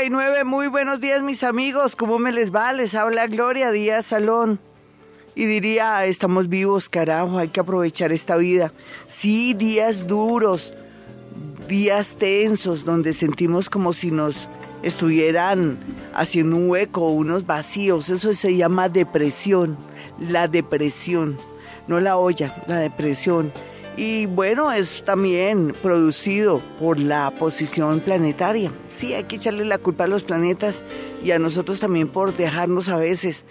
6:39, muy buenos días mis amigos, ¿cómo me les va? Les habla Gloria Díaz Salón. Y diría, estamos vivos, carajo, hay que aprovechar esta vida. Sí, días duros, días tensos, donde sentimos como si nos estuvieran haciendo un hueco, unos vacíos, eso se llama depresión, la depresión, no la olla, la depresión. Y bueno, es también producido por la posición planetaria. Sí, hay que echarle la culpa a los planetas y a nosotros también por dejarnos a veces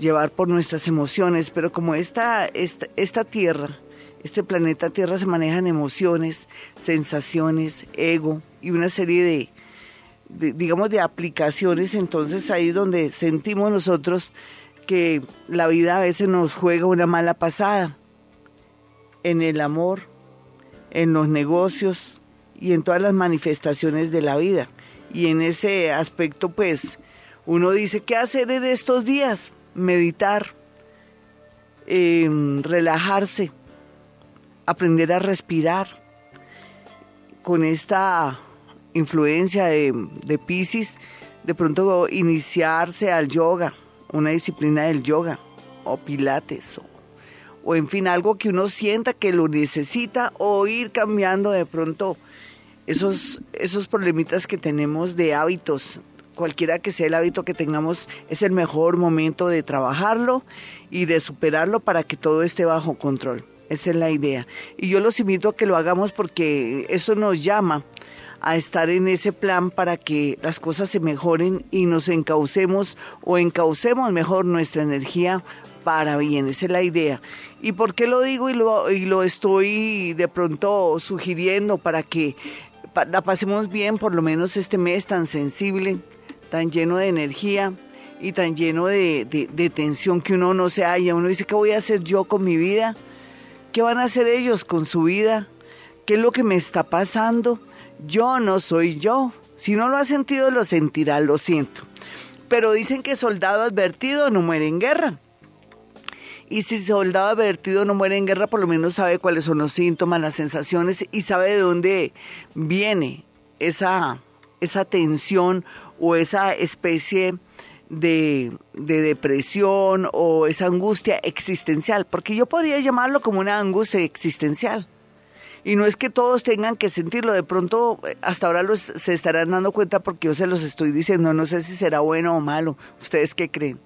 llevar por nuestras emociones, pero como esta, esta, esta Tierra, este planeta Tierra se maneja en emociones, sensaciones, ego y una serie de, de, digamos, de aplicaciones, entonces ahí es donde sentimos nosotros que la vida a veces nos juega una mala pasada en el amor, en los negocios y en todas las manifestaciones de la vida. Y en ese aspecto, pues, uno dice, ¿qué hacer en estos días? Meditar, em, relajarse, aprender a respirar. Con esta influencia de, de Pisces, de pronto iniciarse al yoga, una disciplina del yoga, o pilates, o o en fin, algo que uno sienta que lo necesita o ir cambiando de pronto esos, esos problemitas que tenemos de hábitos. Cualquiera que sea el hábito que tengamos, es el mejor momento de trabajarlo y de superarlo para que todo esté bajo control. Esa es la idea. Y yo los invito a que lo hagamos porque eso nos llama a estar en ese plan para que las cosas se mejoren y nos encaucemos o encaucemos mejor nuestra energía para bien, esa es la idea. ¿Y por qué lo digo y lo, y lo estoy de pronto sugiriendo para que la pasemos bien por lo menos este mes tan sensible, tan lleno de energía y tan lleno de, de, tensión que uno no se halla? Uno dice, ¿qué voy a hacer yo con mi vida? ¿Qué van a hacer ellos con su vida? ¿Qué es lo que me está pasando? Yo no soy yo. Si no lo ha sentido, lo sentirá, lo siento. Pero dicen que soldado advertido no muere en guerra. Y si soldado advertido no muere en guerra, por lo menos sabe cuáles son los síntomas, las sensaciones y sabe de dónde viene esa, esa tensión o esa especie de, de, depresión o esa angustia existencial, porque yo podría llamarlo como una angustia existencial. Y no es que todos tengan que sentirlo, de pronto hasta ahora se estarán dando cuenta porque yo se los estoy diciendo, no sé si será bueno o malo, ustedes qué creen.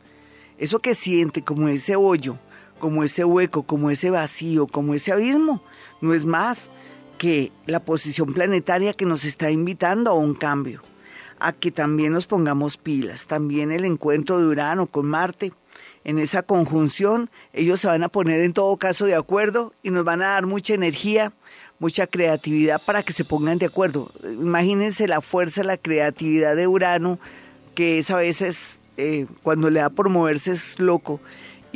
Eso que siente como ese hoyo, como ese hueco, como ese vacío, como ese abismo, no es más que la posición planetaria que nos está invitando a un cambio, a que también nos pongamos pilas, también el encuentro de Urano con Marte. En esa conjunción, ellos se van a poner en todo caso de acuerdo y nos van a dar mucha energía, mucha creatividad para que se pongan de acuerdo. Imagínense la fuerza, la creatividad de Urano, que es a veces, eh, cuando le da por moverse, es loco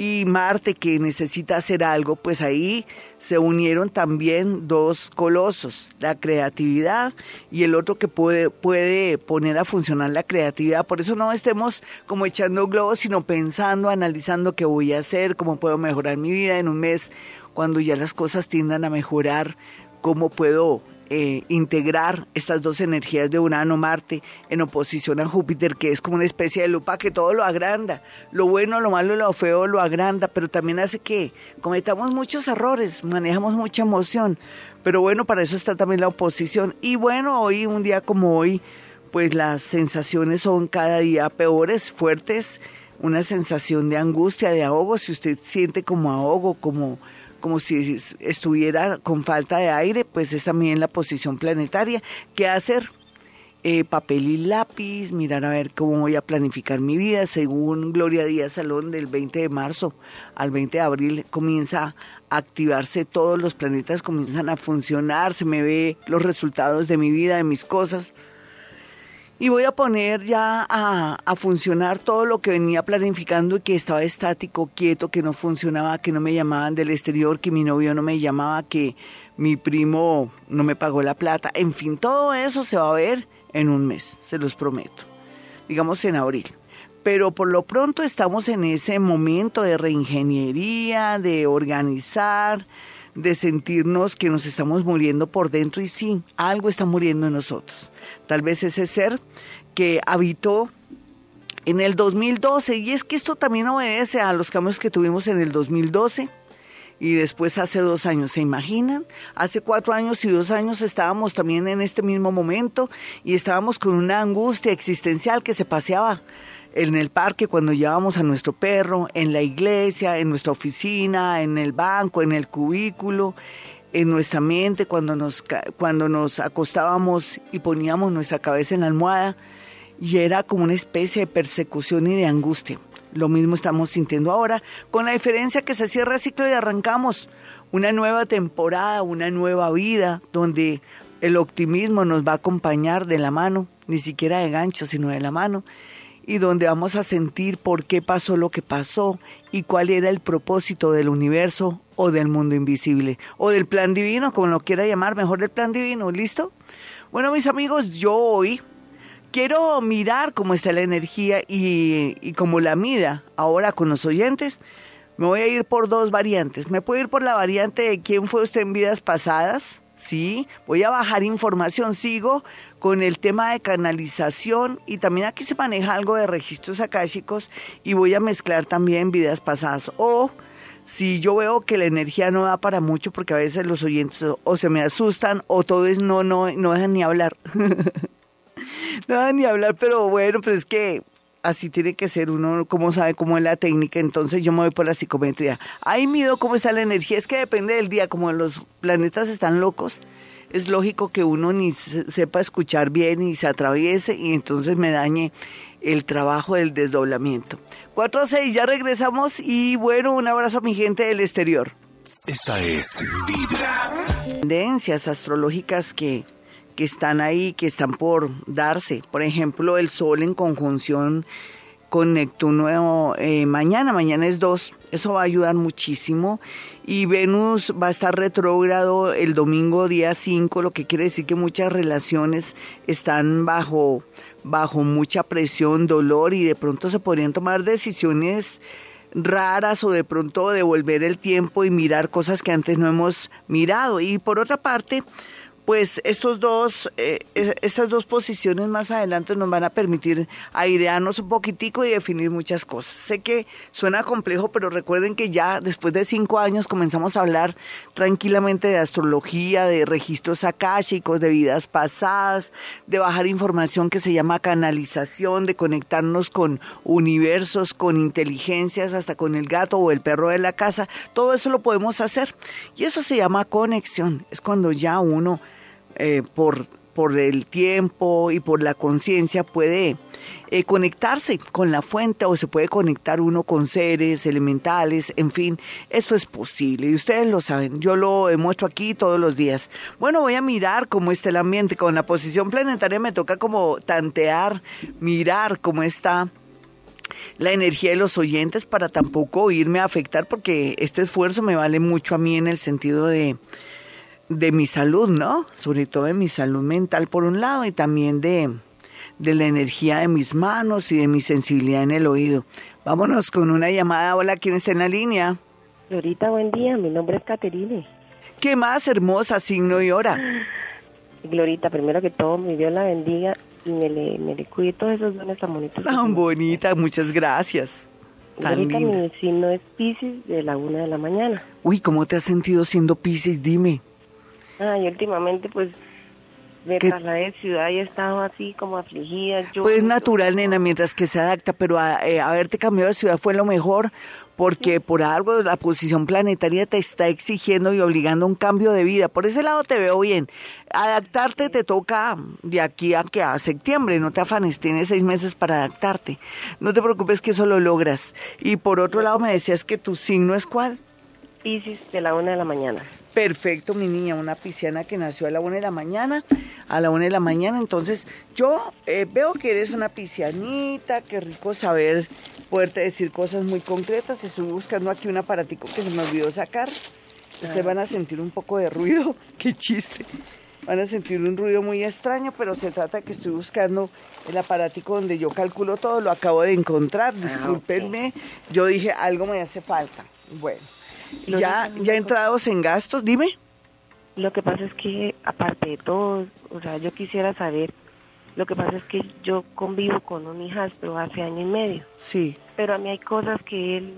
y Marte que necesita hacer algo, pues ahí se unieron también dos colosos, la creatividad y el otro que puede, puede poner a funcionar la creatividad. Por eso no estemos como echando globos, sino pensando, analizando qué voy a hacer, cómo puedo mejorar mi vida en un mes, cuando ya las cosas tiendan a mejorar, cómo puedo eh, integrar estas dos energías de Urano-Marte en oposición a Júpiter, que es como una especie de lupa que todo lo agranda. Lo bueno, lo malo, lo feo lo agranda, pero también hace que cometamos muchos errores, manejamos mucha emoción. Pero bueno, para eso está también la oposición. Y bueno, hoy, un día como hoy, pues las sensaciones son cada día peores, fuertes, una sensación de angustia, de ahogo, si usted siente como ahogo, como como si estuviera con falta de aire, pues es también la posición planetaria. ¿Qué hacer? Eh, papel y lápiz, mirar a ver cómo voy a planificar mi vida. Según Gloria Díaz Salón, del 20 de marzo al 20 de abril comienza a activarse todos los planetas, comienzan a funcionar, se me ve los resultados de mi vida, de mis cosas y voy a poner ya a, funcionar todo lo que venía planificando y que estaba estático, quieto, que no funcionaba, que no me llamaban del exterior, que mi novio no me llamaba, que mi primo no me pagó la plata. En fin, todo eso se va a ver en un mes, se los prometo. Digamos en abril. Pero por lo pronto estamos en ese momento de reingeniería, de organizar, de sentirnos que nos estamos muriendo por dentro y sí, algo está muriendo en nosotros. Tal vez ese ser que habitó en el 2012. Y es que esto también obedece a los cambios que tuvimos en el 2012 y después hace dos años. ¿Se imaginan? Hace cuatro años y dos años estábamos también en este mismo momento y estábamos con una angustia existencial que se paseaba en el parque cuando llevábamos a nuestro perro, en la iglesia, en nuestra oficina, en el banco, en el cubículo, en nuestra mente cuando nos, cuando nos acostábamos y poníamos nuestra cabeza en la almohada y era como una especie de persecución y de angustia. Lo mismo estamos sintiendo ahora, con la diferencia que se cierra el ciclo y arrancamos una nueva temporada, una nueva vida, donde el optimismo nos va a acompañar de la mano, ni siquiera de gancho, sino de la mano, y donde vamos a sentir por qué pasó lo que pasó y cuál era el propósito del universo o del mundo invisible, o del plan divino, como lo quiera llamar, mejor el plan divino, ¿listo? Bueno, mis amigos, yo hoy quiero mirar cómo está la energía y, y como la mida ahora con los oyentes. Me voy a ir por dos variantes. Me puedo ir por la variante de quién fue usted en vidas pasadas. Sí, voy a bajar información, sigo con el tema de canalización y también aquí se maneja algo de registros akáshicos y voy a mezclar también vidas pasadas. O si yo veo que la energía no da para mucho porque a veces los oyentes o se me asustan o todo es no, no, no dejan ni hablar. no ni hablar, pero bueno, pues es que así tiene que ser uno, como sabe cómo es la técnica, entonces yo me voy por la psicometría. Ahí mido cómo está la energía, es que depende del día, como los planetas están locos, es lógico que uno ni sepa escuchar bien y se atraviese y entonces me dañe el trabajo del desdoblamiento. 4 a 6, ya regresamos y bueno, un abrazo a mi gente del exterior. Esta es Vibra. Tendencias astrológicas que que están ahí, que están por darse. Por ejemplo, el Sol en conjunción con Neptuno eh, mañana, mañana es 2, eso va a ayudar muchísimo. Y Venus va a estar retrógrado el domingo día 5, lo que quiere decir que muchas relaciones están bajo, bajo mucha presión, dolor y de pronto se podrían tomar decisiones raras o de pronto devolver el tiempo y mirar cosas que antes no hemos mirado. Y por otra parte, pues estos dos, eh, estas dos posiciones más adelante nos van a permitir airearnos un poquitico y definir muchas cosas. Sé que suena complejo, pero recuerden que ya después de cinco años comenzamos a hablar tranquilamente de astrología, de registros akáshicos, de vidas pasadas, de bajar información que se llama canalización, de conectarnos con universos, con inteligencias, hasta con el gato o el perro de la casa. Todo eso lo podemos hacer. Y eso se llama conexión. Es cuando ya uno eh, por, por el tiempo y por la conciencia puede eh, conectarse con la fuente o se puede conectar uno con seres elementales, en fin, eso es posible y ustedes lo saben, yo lo demuestro aquí todos los días. Bueno, voy a mirar cómo está el ambiente, con la posición planetaria me toca como tantear, mirar cómo está la energía de los oyentes para tampoco irme a afectar porque este esfuerzo me vale mucho a mí en el sentido de de mi salud, ¿no? Sobre todo de mi salud mental por un lado y también de, de la energía de mis manos y de mi sensibilidad en el oído. Vámonos con una llamada. Hola, ¿quién está en la línea? Glorita, buen día. Mi nombre es Caterine. ¿Qué más hermosa signo y hora? Glorita, primero que todo, mi Dios la bendiga y me le, me le cuide todos esos dones tan bonitos. Tan bonita, muchas gracias. Tan Glorita, linda. mi signo es Pisces de la una de la mañana. Uy, ¿cómo te has sentido siendo Pisces? Dime. Ay, últimamente, pues, me ¿Qué? trasladé de ciudad y he estado así como afligida. Yo, Pues es natural, nena, mientras que se adapta, pero a, eh, haberte cambiado de ciudad fue lo mejor, porque por algo la posición planetaria te está exigiendo y obligando a un cambio de vida. Por ese lado te veo bien. Adaptarte te toca de aquí a que a septiembre, no te afanes, tienes seis meses para adaptarte. No te preocupes que eso lo logras. Y por otro lado me decías que tu signo es cuál? Pisces de la una de la mañana. Perfecto, mi niña, una pisciana que nació a la una de la mañana, a la una de la mañana. Entonces, yo eh, veo que eres una piscianita, qué rico saber poderte decir cosas muy concretas. Estoy buscando aquí un aparatico que se me olvidó sacar. Ustedes van a sentir un poco de ruido, qué chiste. Van a sentir un ruido muy extraño, pero se trata de que estoy buscando el aparatico donde yo calculo todo. Lo acabo de encontrar, discúlpenme. Yo dije, algo me hace falta. Bueno, Ya, ya entrados en gastos, dime. Lo que pasa es que, aparte de todo, o sea, yo quisiera saber Lo que pasa es que yo convivo con un hijastro hace año y medio, Sí, pero a mí hay cosas que él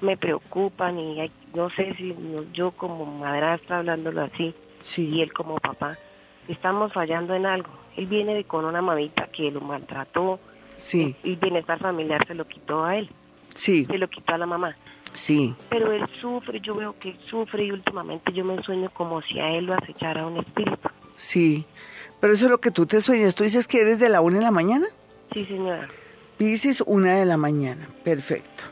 me preocupan y hay- no sé si yo como madrastra hablándolo así sí. y él como papá estamos fallando en algo. Él viene de- con una mamita que lo maltrató, Sí, el bienestar familiar se lo quitó a él, sí, se lo quitó a la mamá. Sí. Pero él sufre, yo veo que él sufre y últimamente yo me sueño como si a él lo acechara un espíritu. Sí, pero eso es lo que tú te sueñas. Tú dices que eres de la una de la mañana. Sí, señora. Pisces, una de la mañana. Perfecto.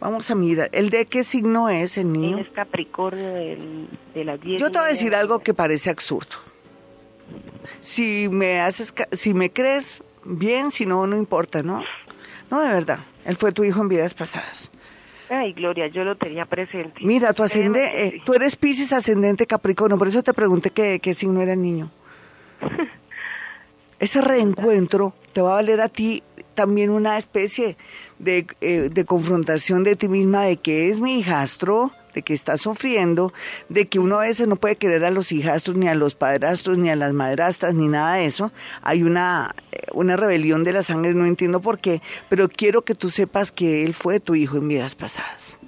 Vamos a mirar. ¿El de qué signo es el Él niño? es Capricornio del- de las 10. Yo te voy a decir algo que parece absurdo. Si me haces, si me crees, bien, si no, no importa, ¿no? No, de verdad. Él fue tu hijo en vidas pasadas. Ay, Gloria, yo lo tenía presente. Mira, ascendente, que eh, tú eres Pisces ascendente Capricornio, por eso te pregunté qué, qué signo era el niño. Ese reencuentro te va a valer a ti también una especie de, eh, de confrontación de ti misma de que es mi hijastro, de que está sufriendo, de que uno a veces no puede querer a los hijastros, ni a los padrastros, ni a las madrastras, ni nada de eso. Hay una, eh, una rebelión de la sangre, no entiendo por qué, pero quiero que tú sepas que él fue tu hijo en vidas pasadas.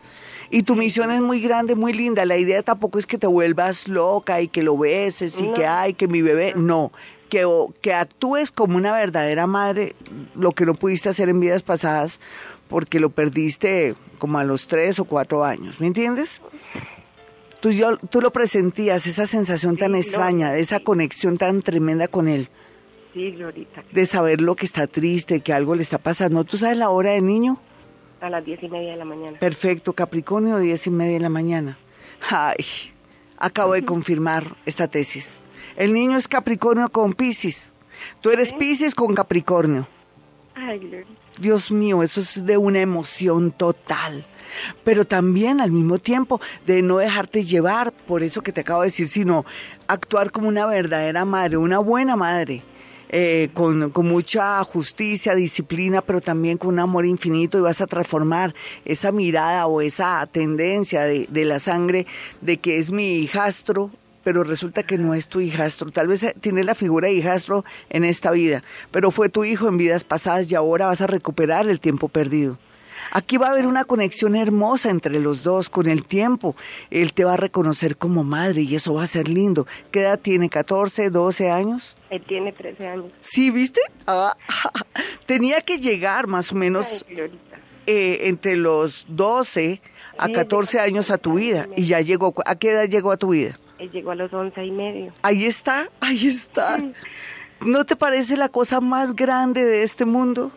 Y tu misión es muy grande, muy linda. La idea tampoco es que te vuelvas loca y que lo beses y No. que, ay, que mi bebé. No, que, que actúes como una verdadera madre, lo que no pudiste hacer en vidas pasadas porque lo perdiste como a los tres o cuatro años. ¿Me entiendes? Tú, yo, tú lo presentías, esa sensación tan Sí, extraña, esa sí. conexión tan tremenda con él, Sí, Glorita. de saber lo que está triste, que algo le está pasando. ¿Tú sabes la hora del niño? A las diez y media de la mañana. Perfecto, Capricornio, diez y media de la mañana. Ay, acabo de confirmar esta tesis. El niño es Capricornio con Piscis. Tú eres Piscis con Capricornio. Ay, Glorita. Dios mío, eso es de una emoción total. Pero también al mismo tiempo de no dejarte llevar por eso que te acabo de decir, sino actuar como una verdadera madre, una buena madre, eh, con, mucha justicia, disciplina, pero también con un amor infinito y vas a transformar esa mirada o esa tendencia de, de la sangre de que es mi hijastro, pero resulta que no es tu hijastro. Tal vez eh, tienes la figura de hijastro en esta vida, pero fue tu hijo en vidas pasadas y ahora vas a recuperar el tiempo perdido. Aquí va a haber una conexión hermosa entre los dos con el tiempo. Él te va a reconocer como madre y eso va a ser lindo. ¿Qué edad tiene? ¿14, 12 años? Él tiene 13 años. Sí, ¿viste? Ah, tenía que llegar más o menos eh, entre los 12 a Sí, 14 llegó a años a tu 14 vida y ya llegó. ¿A qué edad llegó a tu vida? Él llegó a los once y medio. Ahí está, ahí está. ¿No te parece la cosa más grande de este mundo?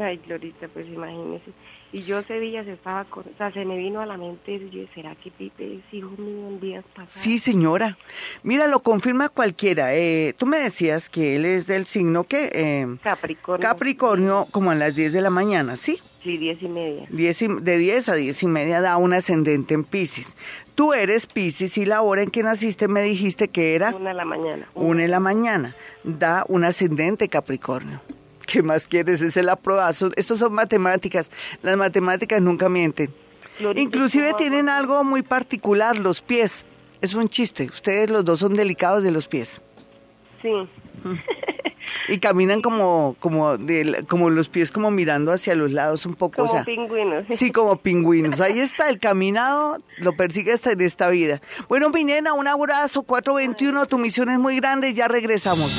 Ay, Glorita, pues imagínese. Y yo ese día se estaba, con, o sea, se me vino a la mente, yo, ¿será que Pipe es hijo mío en días pasados? Sí, señora. Mira, lo confirma cualquiera. Eh, tú me decías que él es del signo que eh, Capricornio. Capricornio, como a las 10 de la mañana, ¿sí? Sí, diez y media. 10 y- de 10 a 10 y media da un ascendente en Pisces. Tú eres Pisces y la hora en que naciste me dijiste que era Una de la mañana. una en la mañana. Da un ascendente Capricornio. ¿Qué más quieres? Es el aprobazo. Estos son matemáticas. Las matemáticas nunca mienten. Glorita, Inclusive ¿cómo tienen algo muy particular, los pies. Es un chiste. Ustedes los dos son delicados de los pies. Sí. Y caminan como, como, del- como los pies como mirando hacia los lados un poco. Como o sea, pingüinos. Sí, como pingüinos. Ahí está, el caminado lo persigue hasta en esta vida. Bueno, mi nena, un abrazo, 421, tu misión es muy grande, ya regresamos.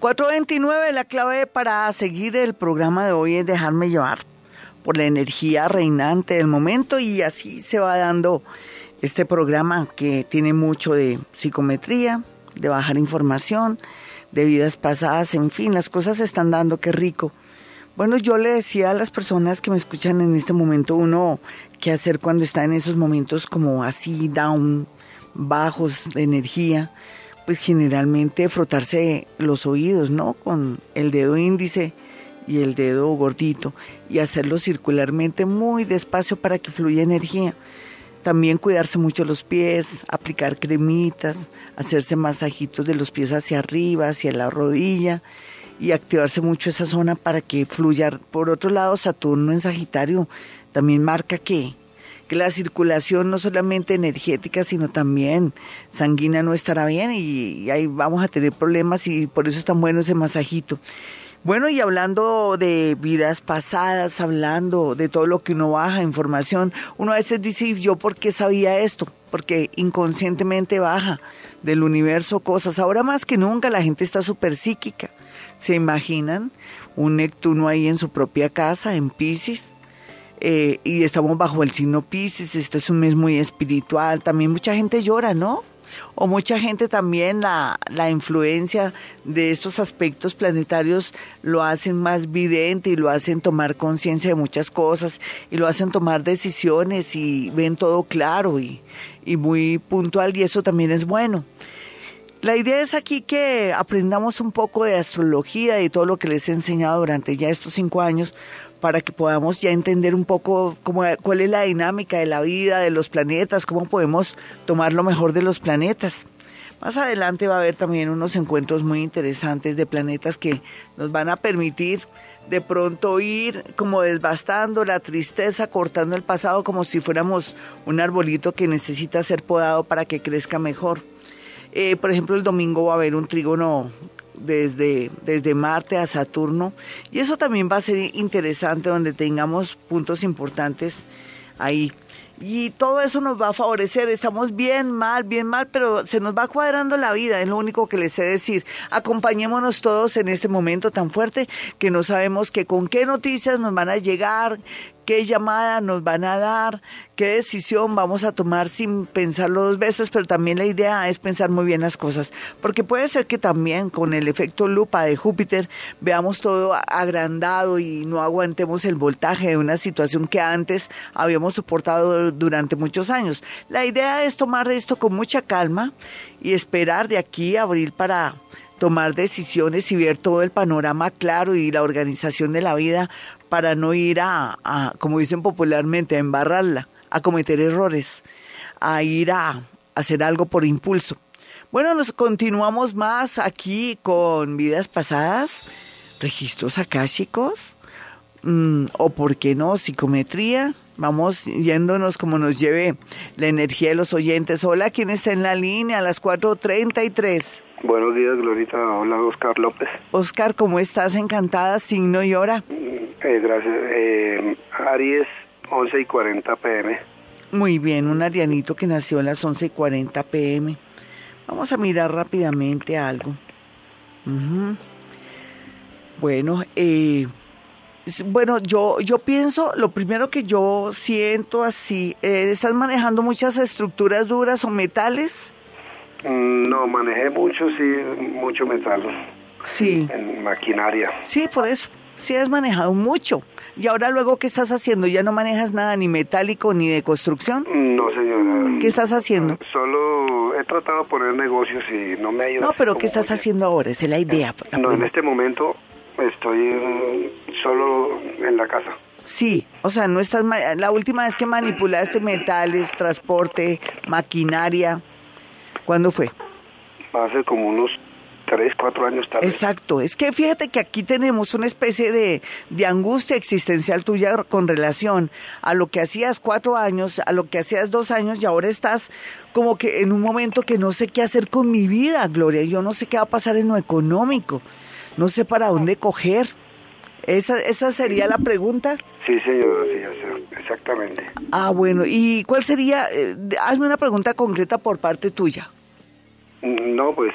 ...429, la clave para seguir el programa de hoy es dejarme llevar por la energía reinante del momento y así se va dando este programa que tiene mucho de psicometría, de bajar información, de vidas pasadas, en fin, las cosas se están dando, qué rico. Bueno, yo le decía a las personas que me escuchan en este momento, uno, qué hacer cuando está en esos momentos como así, down, bajos de energía, pues generalmente frotarse los oídos, ¿no? Con el dedo índice y el dedo gordito y hacerlo circularmente muy despacio para que fluya energía. También cuidarse mucho los pies, aplicar cremitas, hacerse masajitos de los pies hacia arriba, hacia la rodilla y activarse mucho esa zona para que fluya. Por otro lado, Saturno en Sagitario también marca que, que la circulación no solamente energética, sino también sanguínea no estará bien y, ahí vamos a tener problemas y por eso es tan bueno ese masajito. Bueno, y hablando de vidas pasadas, hablando de todo lo que uno baja, información, uno a veces dice, ¿yo por qué sabía esto? Porque inconscientemente baja del universo cosas. Ahora más que nunca la gente está súper psíquica. ¿Se imaginan un Neptuno ahí en su propia casa, en Pisces? Eh, y estamos bajo el signo Pisces, este es un mes muy espiritual, también mucha gente llora, ¿no? O mucha gente también la, la influencia de estos aspectos planetarios lo hacen más vidente y lo hacen tomar conciencia de muchas cosas y lo hacen tomar decisiones y ven todo claro y, y muy puntual y eso también es bueno. La idea es aquí que aprendamos un poco de astrología y todo lo que les he enseñado durante ya estos cinco años para que podamos ya entender un poco cómo, cuál es la dinámica de la vida, de los planetas, cómo podemos tomar lo mejor de los planetas. Más adelante va a haber también unos encuentros muy interesantes de planetas que nos van a permitir de pronto ir como desbastando la tristeza, cortando el pasado como si fuéramos un arbolito que necesita ser podado para que crezca mejor. Eh, por ejemplo, el domingo va a haber un trígono desde, desde Marte a Saturno. Y eso también va a ser interesante donde tengamos puntos importantes ahí. Y todo eso nos va a favorecer. Estamos bien, mal, bien mal, pero se nos va cuadrando la vida. Es lo único que les sé decir. Acompañémonos todos en este momento tan fuerte que no sabemos que con qué noticias nos van a llegar, qué llamada nos van a dar, qué decisión vamos a tomar sin pensarlo dos veces, pero también la idea es pensar muy bien las cosas, porque puede ser que también con el efecto lupa de Júpiter veamos todo agrandado y no aguantemos el voltaje de una situación que antes habíamos soportado durante muchos años. La idea es tomar esto con mucha calma y esperar de aquí a abril para tomar decisiones y ver todo el panorama claro y la organización de la vida para no ir a, como dicen popularmente, a embarrarla, a cometer errores, a ir a, hacer algo por impulso. Bueno, nos continuamos más aquí con vidas pasadas, registros akáshicos, mm, o por qué no, psicometría. Vamos yéndonos como nos lleve la energía de los oyentes. Hola, ¿quién está en la línea a las 4.33? Buenos días, Glorita. Hola, Oscar López. Oscar, ¿cómo estás? Encantada, signo y hora. Eh, gracias. Eh, Aries, 11 y 40 pm. Muy bien, un arianito que nació a las 11 y 40 pm. Vamos a mirar rápidamente algo. Bueno, eh, bueno, yo, yo pienso, lo primero que yo siento así, eh, ¿estás manejando muchas estructuras duras o metales? Mm, no, manejé mucho, sí, mucho metal. Sí. En maquinaria. Sí, por eso sí has manejado mucho. ¿Y ahora luego qué estás haciendo? ¿Ya no manejas nada ni metálico ni de construcción? No, señora. ¿Qué estás haciendo? Solo he tratado de poner negocios y no me ha ido. No, pero ¿qué estás haciendo ahora? Esa es la idea. no, en este momento estoy mm, solo en la casa. Sí, o sea, no estás la última vez que manipulaste metales, transporte, maquinaria, ¿cuándo fue? Hace como unos tres, cuatro años tarde. Exacto, es que fíjate que aquí tenemos una especie de, de angustia existencial tuya con relación a lo que hacías cuatro años, a lo que hacías dos años y ahora estás como que en un momento que no sé qué hacer con mi vida, Gloria, yo no sé qué va a pasar en lo económico, no sé para dónde coger. ¿Esa, esa sería la pregunta? Sí, señor, sí, exactamente. Ah, bueno, ¿y cuál sería? Eh, hazme una pregunta concreta por parte tuya. No, pues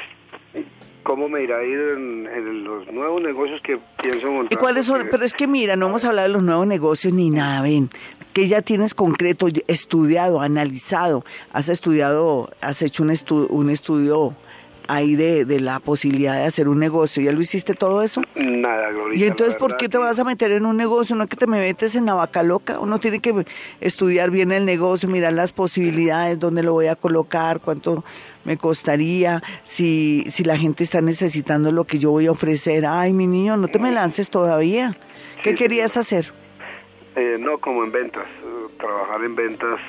cómo me irá a ir en, los nuevos negocios que pienso montar. ¿Y cuáles son? Pero es que mira, no hemos hablado de los nuevos negocios ni nada, ven, que ya tienes concreto, estudiado, analizado, has estudiado, has hecho un, un estudio ahí de, de, la posibilidad de hacer un negocio. ¿Ya lo hiciste todo eso? Nada, Gloria. ¿Y entonces por qué te vas a meter en un negocio? ¿No es que te me metes en la vaca loca? Uno tiene que estudiar bien el negocio, mirar las posibilidades, dónde lo voy a colocar, cuánto me costaría, si, si la gente está necesitando lo que yo voy a ofrecer. Ay, mi niño, no te me lances todavía. ¿Qué querías hacer? Eh, no, como en ventas, trabajar en ventas,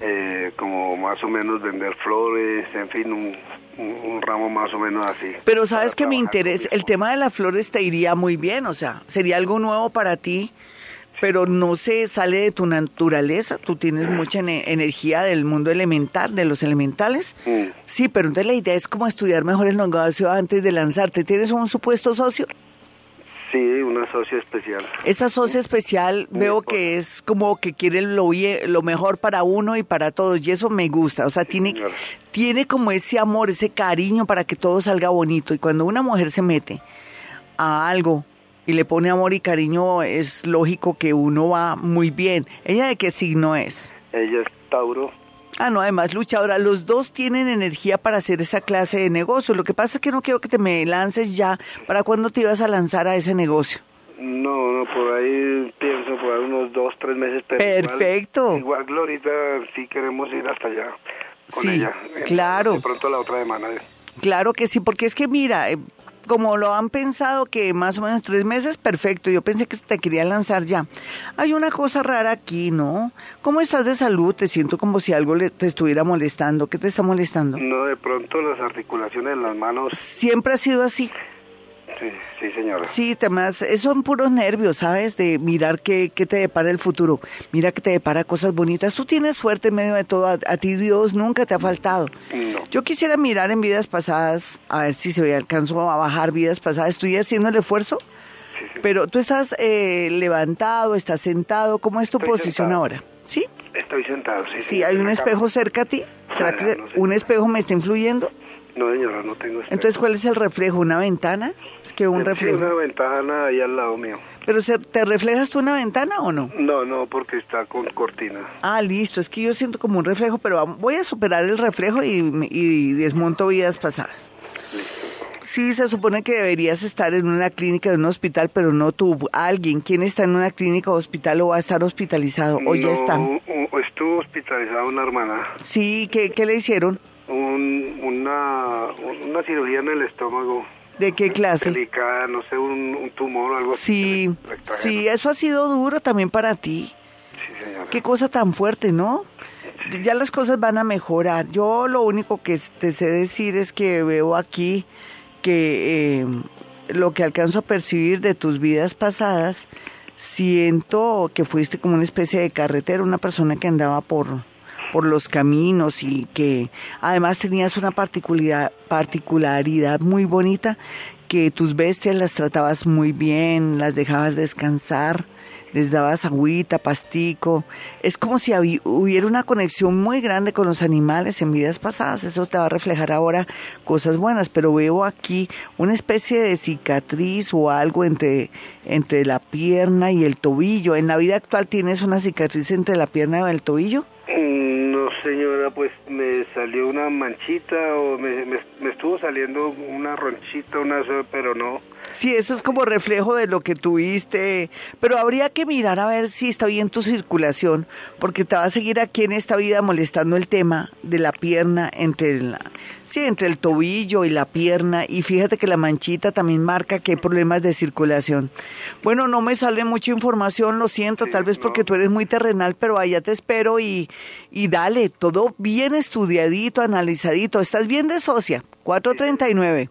eh, como más o menos vender flores, en fin, un un, ramo más o menos así. Pero sabes que me interesa, el tema de las flores te iría muy bien, o sea, sería algo nuevo para ti pero no se sale de tu naturaleza. Tú tienes mucha ene- energía del mundo elemental, de los elementales. Mm. Sí, pero entonces la idea es como estudiar mejor el negocio antes de lanzarte. ¿Tienes un supuesto socio? Sí, una socia especial. Esa socia especial veo que es como que quiere lo, lo mejor para uno y para todos y eso me gusta. O sea, tiene, señora. tiene como ese amor, ese cariño para que todo salga bonito. Y cuando una mujer se mete a algo y le pone amor y cariño, es lógico que uno va muy bien. ¿Ella de qué signo es? Ella es Tauro. Ah, no, además luchadora, los dos tienen energía para hacer esa clase de negocio. Lo que pasa es que no quiero que te me lances ya. ¿Para cuándo te ibas a lanzar a ese negocio? No, no, por ahí pienso por ahí unos dos, tres meses. Pero igual- Perfecto. Igual, Glorita, sí queremos ir hasta allá. Con Sí, ella. Claro. De pronto la otra semana. Claro que sí, porque es que mira, eh, como lo han pensado que más o menos tres meses, perfecto. Yo pensé que te quería lanzar ya. Hay una cosa rara aquí, ¿no? ¿Cómo estás de salud? Te siento como si algo le- te estuviera molestando. ¿Qué te está molestando? No, de pronto las articulaciones en las manos. Siempre ha sido así. Sí, sí, señora. Sí, temas, eh, son puros nervios, ¿sabes? De mirar qué, qué te depara el futuro. Mira que te depara cosas bonitas. Tú tienes suerte en medio de todo. A, a ti Dios nunca te ha faltado. No. Yo quisiera mirar en vidas pasadas, a ver si se me alcanzó a bajar vidas pasadas. Estoy haciendo el esfuerzo, Sí, sí. pero tú estás eh, levantado, estás sentado. ¿Cómo es tu Estoy posición sentado. ahora? ¿Sí? Estoy sentado, sí. Sí, hay un espejo cerca a ti. ¿Será Ah, que no un espejo me está influyendo? No, señora, no tengo espejo. Entonces, ¿cuál es el reflejo? ¿Una ventana? Es que un Sí, reflejo. una ventana ahí al lado mío. ¿Pero se- te reflejas tú una ventana o no? No, no, porque está con cortina. Ah, listo. Es que yo siento como un reflejo, pero voy a superar el reflejo y, y desmonto vidas pasadas. Sí, se supone que deberías estar en una clínica de un hospital, pero no tú. Alguien, ¿quién está en una clínica o hospital o va a estar hospitalizado? O ya está. Estuvo hospitalizada una hermana. Sí, ¿qué, qué le hicieron? Un, una, una cirugía en el estómago. ¿De qué clase? Delicada, no sé, un, un tumor o algo así. Sí, trajeron. sí, eso ha sido duro también para ti. Sí, señora. Qué cosa tan fuerte, ¿no? Ya las cosas van a mejorar. Yo lo único que te sé decir es que veo aquí que eh, lo que alcanzo a percibir de tus vidas pasadas, siento que fuiste como una especie de carretera, una persona que andaba por, por los caminos y que además tenías una particularidad, particularidad muy bonita, que tus bestias las tratabas muy bien, las dejabas descansar les dabas agüita, pastico. Es como si hubiera una conexión muy grande con los animales en vidas pasadas. Eso te va a reflejar ahora cosas buenas, pero veo aquí una especie de cicatriz o algo entre, entre la pierna y el tobillo. En la vida actual tienes una cicatriz entre la pierna y el tobillo. Señora, pues me salió una manchita o me, me estuvo saliendo una ronchita, una, pero no. Sí, eso es como reflejo de lo que tuviste, pero habría que mirar a ver si está bien tu circulación, porque te va a seguir aquí en esta vida molestando el tema de la pierna entre la, sí, entre el tobillo y la pierna, y fíjate que la manchita también marca que hay problemas de circulación. Bueno, no me sale mucha información, lo siento, Sí, tal vez porque tú eres muy terrenal, pero allá te espero y, y dale, todo bien estudiadito, analizadito. ¿Estás bien de socia? 439.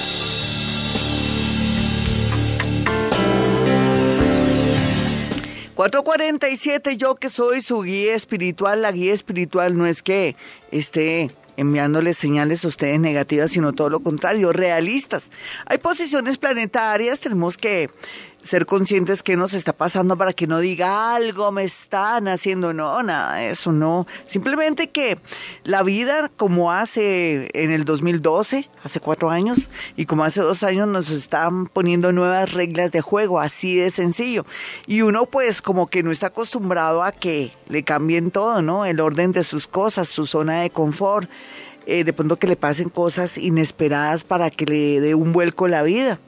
Cuatro cuarenta y siete, yo que soy su guía espiritual, la guía espiritual no es que esté enviándoles señales a ustedes negativas, sino todo lo contrario, realistas. Hay posiciones planetarias, tenemos que ser conscientes que nos está pasando para que no diga algo me están haciendo, no, nada, de eso no. Simplemente que la vida, como hace en el 2012, hace cuatro años, y como hace dos años, nos están poniendo nuevas reglas de juego, así de sencillo. Y uno, pues, como que no está acostumbrado a que le cambien todo, ¿no? El orden de sus cosas, su zona de confort. eh, de pronto que le pasen cosas inesperadas para que le dé un vuelco la vida.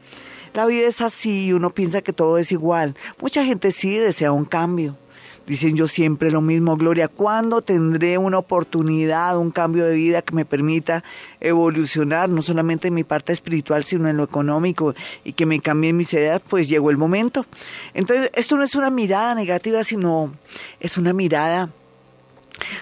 La vida es así y uno piensa que todo es igual. Mucha gente sí desea un cambio. Dicen yo siempre lo mismo, Gloria, ¿cuándo tendré una oportunidad, un cambio de vida que me permita evolucionar, no solamente en mi parte espiritual, sino en lo económico y que me cambie mis ideas? Pues llegó el momento. Entonces, esto no es una mirada negativa, sino es una mirada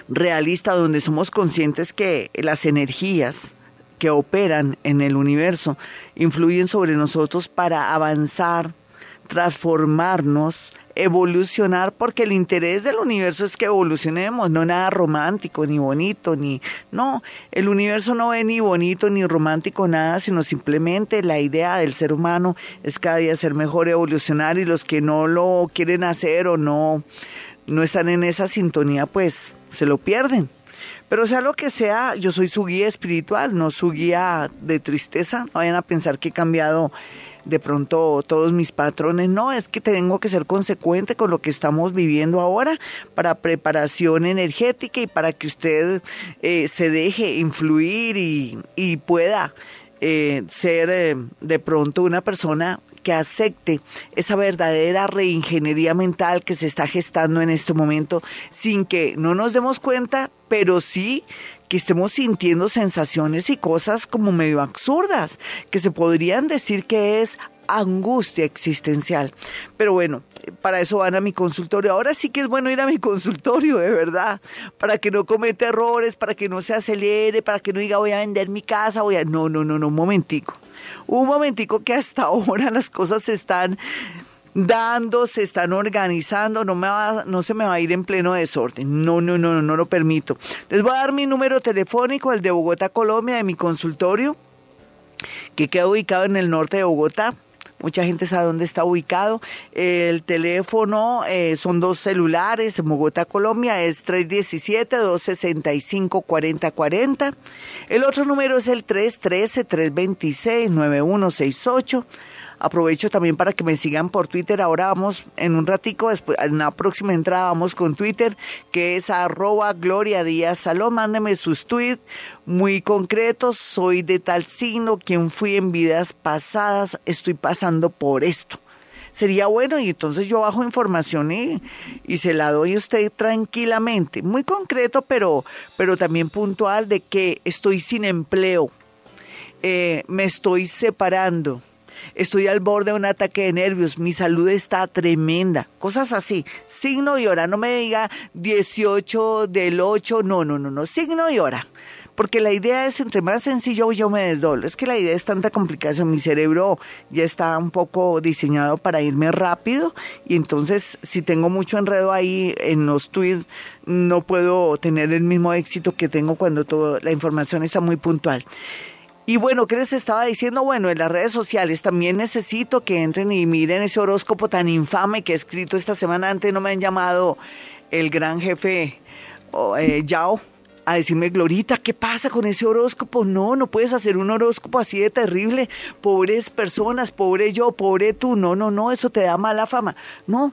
realista donde somos conscientes que las energías que operan en el universo influyen sobre nosotros para avanzar, transformarnos, evolucionar, porque el interés del universo es que evolucionemos, no nada romántico, ni bonito, ni... No, el universo no ve ni bonito, ni romántico, nada, sino simplemente la idea del ser humano es cada día ser mejor, evolucionar, y los que no lo quieren hacer o no, no están en esa sintonía, pues se lo pierden. Pero sea lo que sea, yo soy su guía espiritual, no su guía de tristeza. No vayan a pensar que he cambiado de pronto todos mis patrones. No, es que tengo que ser consecuente con lo que estamos viviendo ahora para preparación energética y para que usted eh, se deje influir y, pueda eh, ser eh, de pronto una persona que acepte esa verdadera reingeniería mental que se está gestando en este momento sin que no nos demos cuenta, pero sí que estemos sintiendo sensaciones y cosas como medio absurdas, que se podrían decir que es angustia existencial. Pero bueno, para eso van a mi consultorio. Ahora sí que es bueno ir a mi consultorio, de verdad, para que no cometa errores, para que no se acelere, para que no diga voy a vender mi casa, voy a... No, no, no, no, un momentico. Un momentico que hasta ahora las cosas se están dando, se están organizando, no, me va, no se me va a ir en pleno desorden. No, no, no, no, no lo permito. Les voy a dar mi número telefónico, el de Bogotá, Colombia, de mi consultorio, que queda ubicado en el norte de Bogotá. Mucha gente sabe dónde está ubicado. El teléfono eh, son dos celulares en Bogotá, Colombia, es 317-265-4040. El otro número es el 313-326-9168. Aprovecho también para que me sigan por Twitter. Ahora vamos en un ratico, después, en la próxima entrada vamos con Twitter, que es arroba Gloria Díaz Salón. Mándeme sus tweets muy concretos. Soy de tal signo, quien fui en vidas pasadas, estoy pasando por esto sería bueno y entonces yo bajo información y, y, se la doy a usted tranquilamente, muy concreto pero, pero también puntual de que estoy sin empleo, eh, me estoy separando, estoy al borde de un ataque de nervios, mi salud está tremenda, cosas así. Signo y hora, no me diga 18 del 8, no, no, no, no, signo y hora. Porque la idea es, entre más sencillo yo me desdoblo. Es que la idea es tanta complicación. Mi cerebro ya está un poco diseñado para irme rápido. Y entonces, si tengo mucho enredo ahí en los tweets, no puedo tener el mismo éxito que tengo cuando toda la información está muy puntual. Y bueno, ¿qué les estaba diciendo? Bueno, en las redes sociales también necesito que entren y miren ese horóscopo tan infame que he escrito esta semana. Antes no me han llamado el gran jefe eh, Yao a decirme, Glorita, ¿qué pasa con ese horóscopo? No, no puedes hacer un horóscopo así de terrible. Pobres personas, pobre yo, pobre tú. No, no, no, eso te da mala fama. No,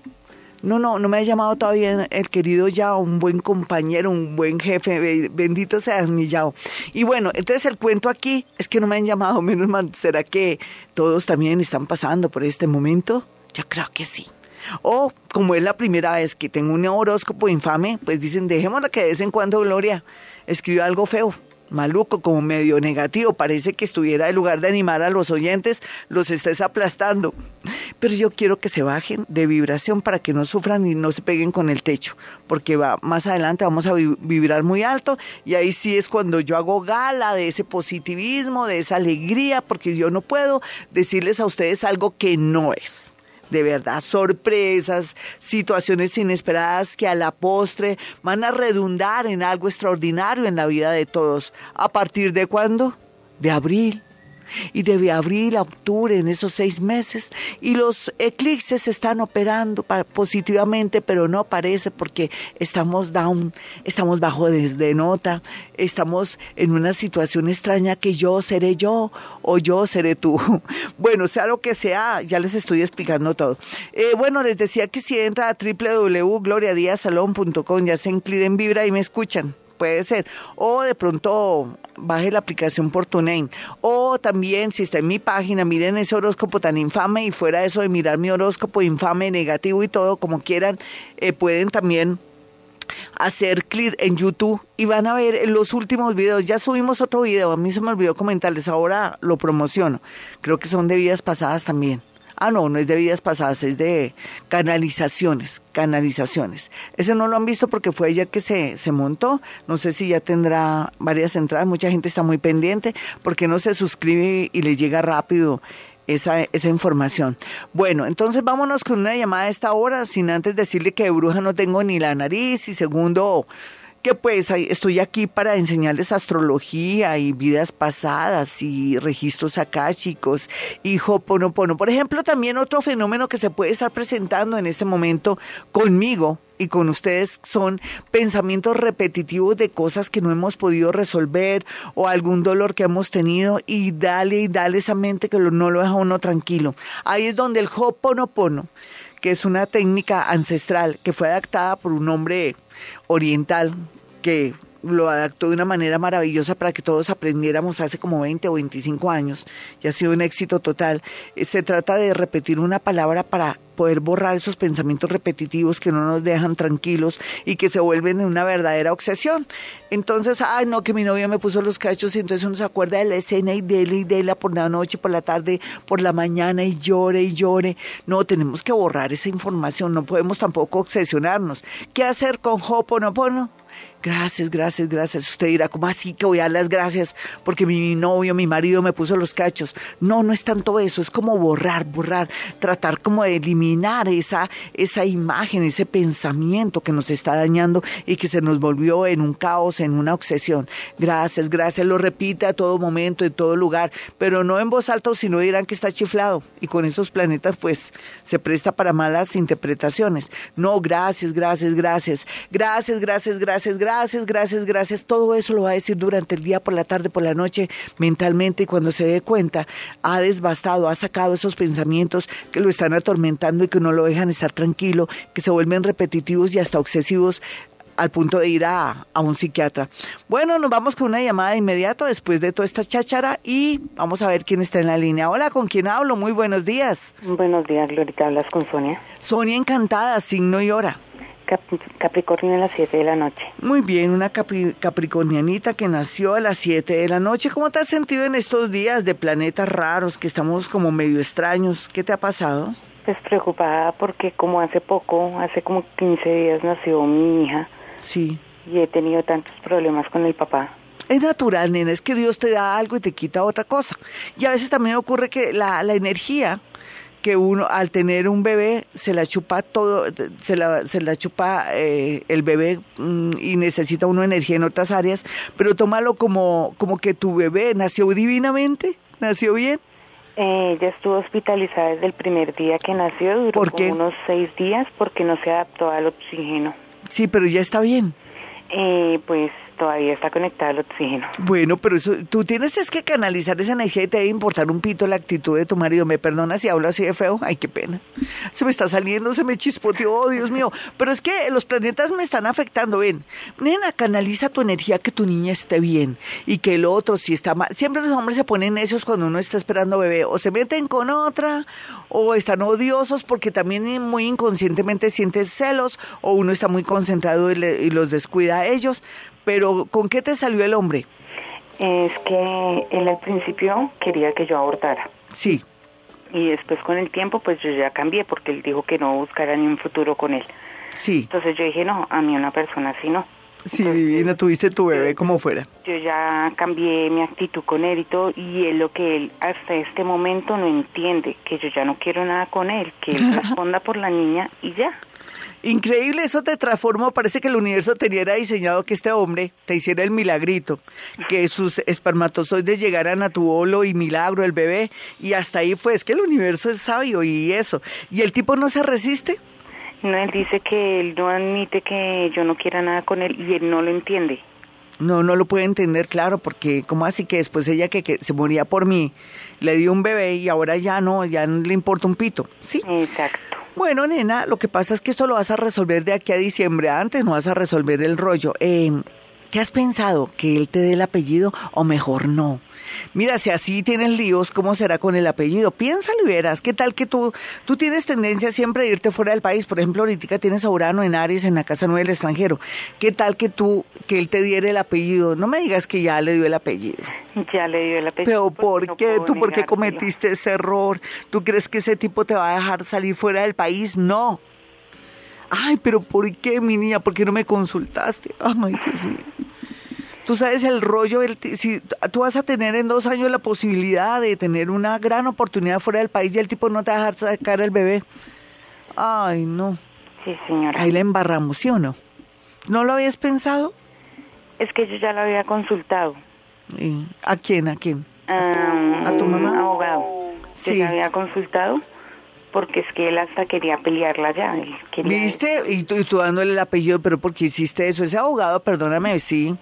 no, no, no me ha llamado todavía el querido Yao, un buen compañero, un buen jefe, bendito seas mi Yao. Y bueno, entonces el cuento aquí es que no me han llamado, menos mal, ¿será que todos también están pasando por este momento? Yo creo que sí. O como es la primera vez que tengo un horóscopo infame, pues dicen, dejémosla que de vez en cuando Gloria escriba algo feo maluco, como medio negativo, parece que estuviera en lugar de animar a los oyentes, los estés aplastando. Pero yo quiero que se bajen de vibración para que no sufran y no se peguen con el techo, porque va, más adelante vamos a vibrar muy alto y ahí sí es cuando yo hago gala de ese positivismo, de esa alegría, porque yo no puedo decirles a ustedes algo que no es de verdad, sorpresas, situaciones inesperadas que a la postre van a redundar en algo extraordinario en la vida de todos. ¿A partir de cuándo? De abril y de abril a octubre en esos seis meses y los eclipses están operando positivamente pero no parece porque estamos down, estamos bajo de, nota, estamos en una situación extraña que yo seré yo o yo seré tú. Bueno, sea lo que sea, ya les estoy explicando todo. Eh, bueno, les decía que si entra a www.gloriadiasalon.com ya se inclinen vibra y me escuchan puede ser. O de pronto baje la aplicación por TuneIn. O también, si está en mi página, miren ese horóscopo tan infame y fuera eso de mirar mi horóscopo infame, negativo y todo, como quieran, eh, pueden también hacer clic en YouTube y van a ver los últimos videos. Ya subimos otro video, a mí se me olvidó comentarles, ahora lo promociono. Creo que son de vidas pasadas también. Ah, no, no es de vidas pasadas, es de canalizaciones, canalizaciones. Ese no lo han visto porque fue ayer que se, se montó. No sé si ya tendrá varias entradas. Mucha gente está muy pendiente porque no se suscribe y le llega rápido esa, esa información. Bueno, entonces vámonos con una llamada a esta hora, sin antes decirle que de bruja no tengo ni la nariz y segundo que pues estoy aquí para enseñarles astrología y vidas pasadas y registros akáshicos y hoponopono. Por ejemplo, también otro fenómeno que se puede estar presentando en este momento conmigo y con ustedes son pensamientos repetitivos de cosas que no hemos podido resolver o algún dolor que hemos tenido y dale y dale esa mente que no lo deja uno tranquilo. Ahí es donde el hoponopono, que es una técnica ancestral que fue adaptada por un hombre oriental que lo adaptó de una manera maravillosa para que todos aprendiéramos hace como 20 o 25 años y ha sido un éxito total. Eh, se trata de repetir una palabra para poder borrar esos pensamientos repetitivos que no nos dejan tranquilos y que se vuelven en una verdadera obsesión. Entonces, ay, no, que mi novia me puso los cachos y entonces uno se acuerda de la escena y de y de por la noche, por la tarde, por la mañana y llore y llore. No, tenemos que borrar esa información, no podemos tampoco obsesionarnos. ¿Qué hacer con Hoponopono? Gracias, gracias, gracias. Usted dirá, ¿cómo así que voy a dar las gracias porque mi novio, mi marido me puso los cachos? No, no es tanto eso, es como borrar, borrar, tratar como de eliminar esa, esa imagen, ese pensamiento que nos está dañando y que se nos volvió en un caos, en una obsesión. Gracias, gracias, lo repite a todo momento, en todo lugar, pero no en voz alta, sino dirán que está chiflado. Y con esos planetas, pues, se presta para malas interpretaciones. No, gracias, gracias, gracias, gracias, gracias, gracias, gracias gracias, gracias, gracias. Todo eso lo va a decir durante el día, por la tarde, por la noche, mentalmente, y cuando se dé cuenta, ha desbastado, ha sacado esos pensamientos que lo están atormentando y que no lo dejan estar tranquilo, que se vuelven repetitivos y hasta obsesivos al punto de ir a, a, un psiquiatra. Bueno, nos vamos con una llamada de inmediato después de toda esta cháchara y vamos a ver quién está en la línea. Hola, ¿con quién hablo? Muy buenos días. Buenos días, Glorita. Hablas con Sonia. Sonia, encantada, signo y hora. Capricornio a las 7 de la noche. Muy bien, una capricornianita que nació a las 7 de la noche. ¿Cómo te has sentido en estos días de planetas raros que estamos como medio extraños? ¿Qué te ha pasado? Pues preocupada porque como hace poco, hace como 15 días nació mi hija. Sí. Y he tenido tantos problemas con el papá. Es natural, nena, es que Dios te da algo y te quita otra cosa. Y a veces también ocurre que la, la energía que uno al tener un bebé se la chupa todo, se la, se la chupa eh, el bebé mm, y necesita uno energía en otras áreas, pero tómalo como, como que tu bebé nació divinamente, nació bien. Eh, ella estuvo hospitalizada desde el primer día que nació, duró unos seis días porque no se adaptó al oxígeno. Sí, pero ya está bien. Eh, pues todavía está conectada al oxígeno. Bueno, pero eso, tú tienes es que canalizar esa energía y te debe importar un pito la actitud de tu marido. ¿Me perdonas si hablo así de feo? Ay, qué pena. Se me está saliendo, se me chispoteó, oh, Dios mío. Pero es que los planetas me están afectando. Ven, nena, canaliza tu energía que tu niña esté bien y que el otro si está mal. Siempre los hombres se ponen necios cuando uno está esperando bebé. O se meten con otra o están odiosos porque también muy inconscientemente sientes celos o uno está muy concentrado y, y los descuida a ellos. Pero ¿con qué te salió el hombre? Es que él al principio quería que yo abortara. Sí. Y después con el tiempo pues yo ya cambié porque él dijo que no buscara ni un futuro con él. Sí. Entonces yo dije, no, a mí una persona así no. Sí, divina, tuviste tu bebé como fuera. Yo ya cambié mi actitud con él y todo, y es lo que él hasta este momento no entiende, que yo ya no quiero nada con él, que él responda por la niña y ya. Increíble, eso te transformó. Parece que el universo tenía diseñado que este hombre te hiciera el milagrito, que sus espermatozoides llegaran a tu olo y milagro, el bebé, y hasta ahí fue. Es que el universo es sabio y eso. ¿Y el tipo no se resiste? No, él dice que él no admite que yo no quiera nada con él y él no lo entiende. No, no lo puede entender, claro, porque ¿cómo así que después ella que, que se moría por mí, le dio un bebé y ahora ya no, ya no le importa un pito? Sí. Exacto. Bueno, nena, lo que pasa es que esto lo vas a resolver de aquí a diciembre. Antes no vas a resolver el rollo. Eh, ¿Qué has pensado? ¿Que él te dé el apellido o mejor no? Mira, si así tienes líos, ¿cómo será con el apellido? Piénsalo y verás. ¿Qué tal que tú, tú tienes tendencia siempre a irte fuera del país? Por ejemplo, ahorita tienes a Urano en Aries en la Casa Nueva del extranjero. ¿Qué tal que tú, que él te diera el apellido? No me digas que ya le dio el apellido. Ya le dio el apellido. Pero porque ¿por no qué? ¿Tú por qué cometiste ese error? ¿Tú crees que ese tipo te va a dejar salir fuera del país? No. Ay, pero ¿por qué, mi niña? ¿Por qué no me consultaste? Ay, Dios mío. Tú sabes el rollo, el si tú vas a tener en dos años la posibilidad de tener una gran oportunidad fuera del país y el tipo no te va a dejar sacar el bebé. Ay, no. Sí, señora. Ahí la embarramos, ¿sí o no? ¿No lo habías pensado? Es que yo ya lo había consultado. ¿A quién? ¿A quién? Ah, ¿A tu un mamá? abogado. Sí. Yo ya había consultado porque es que él hasta quería pelearla ya. Él quería ¿Viste? Y tú, y tú dándole el apellido, pero ¿por qué hiciste eso? Ese abogado, perdóname, sí.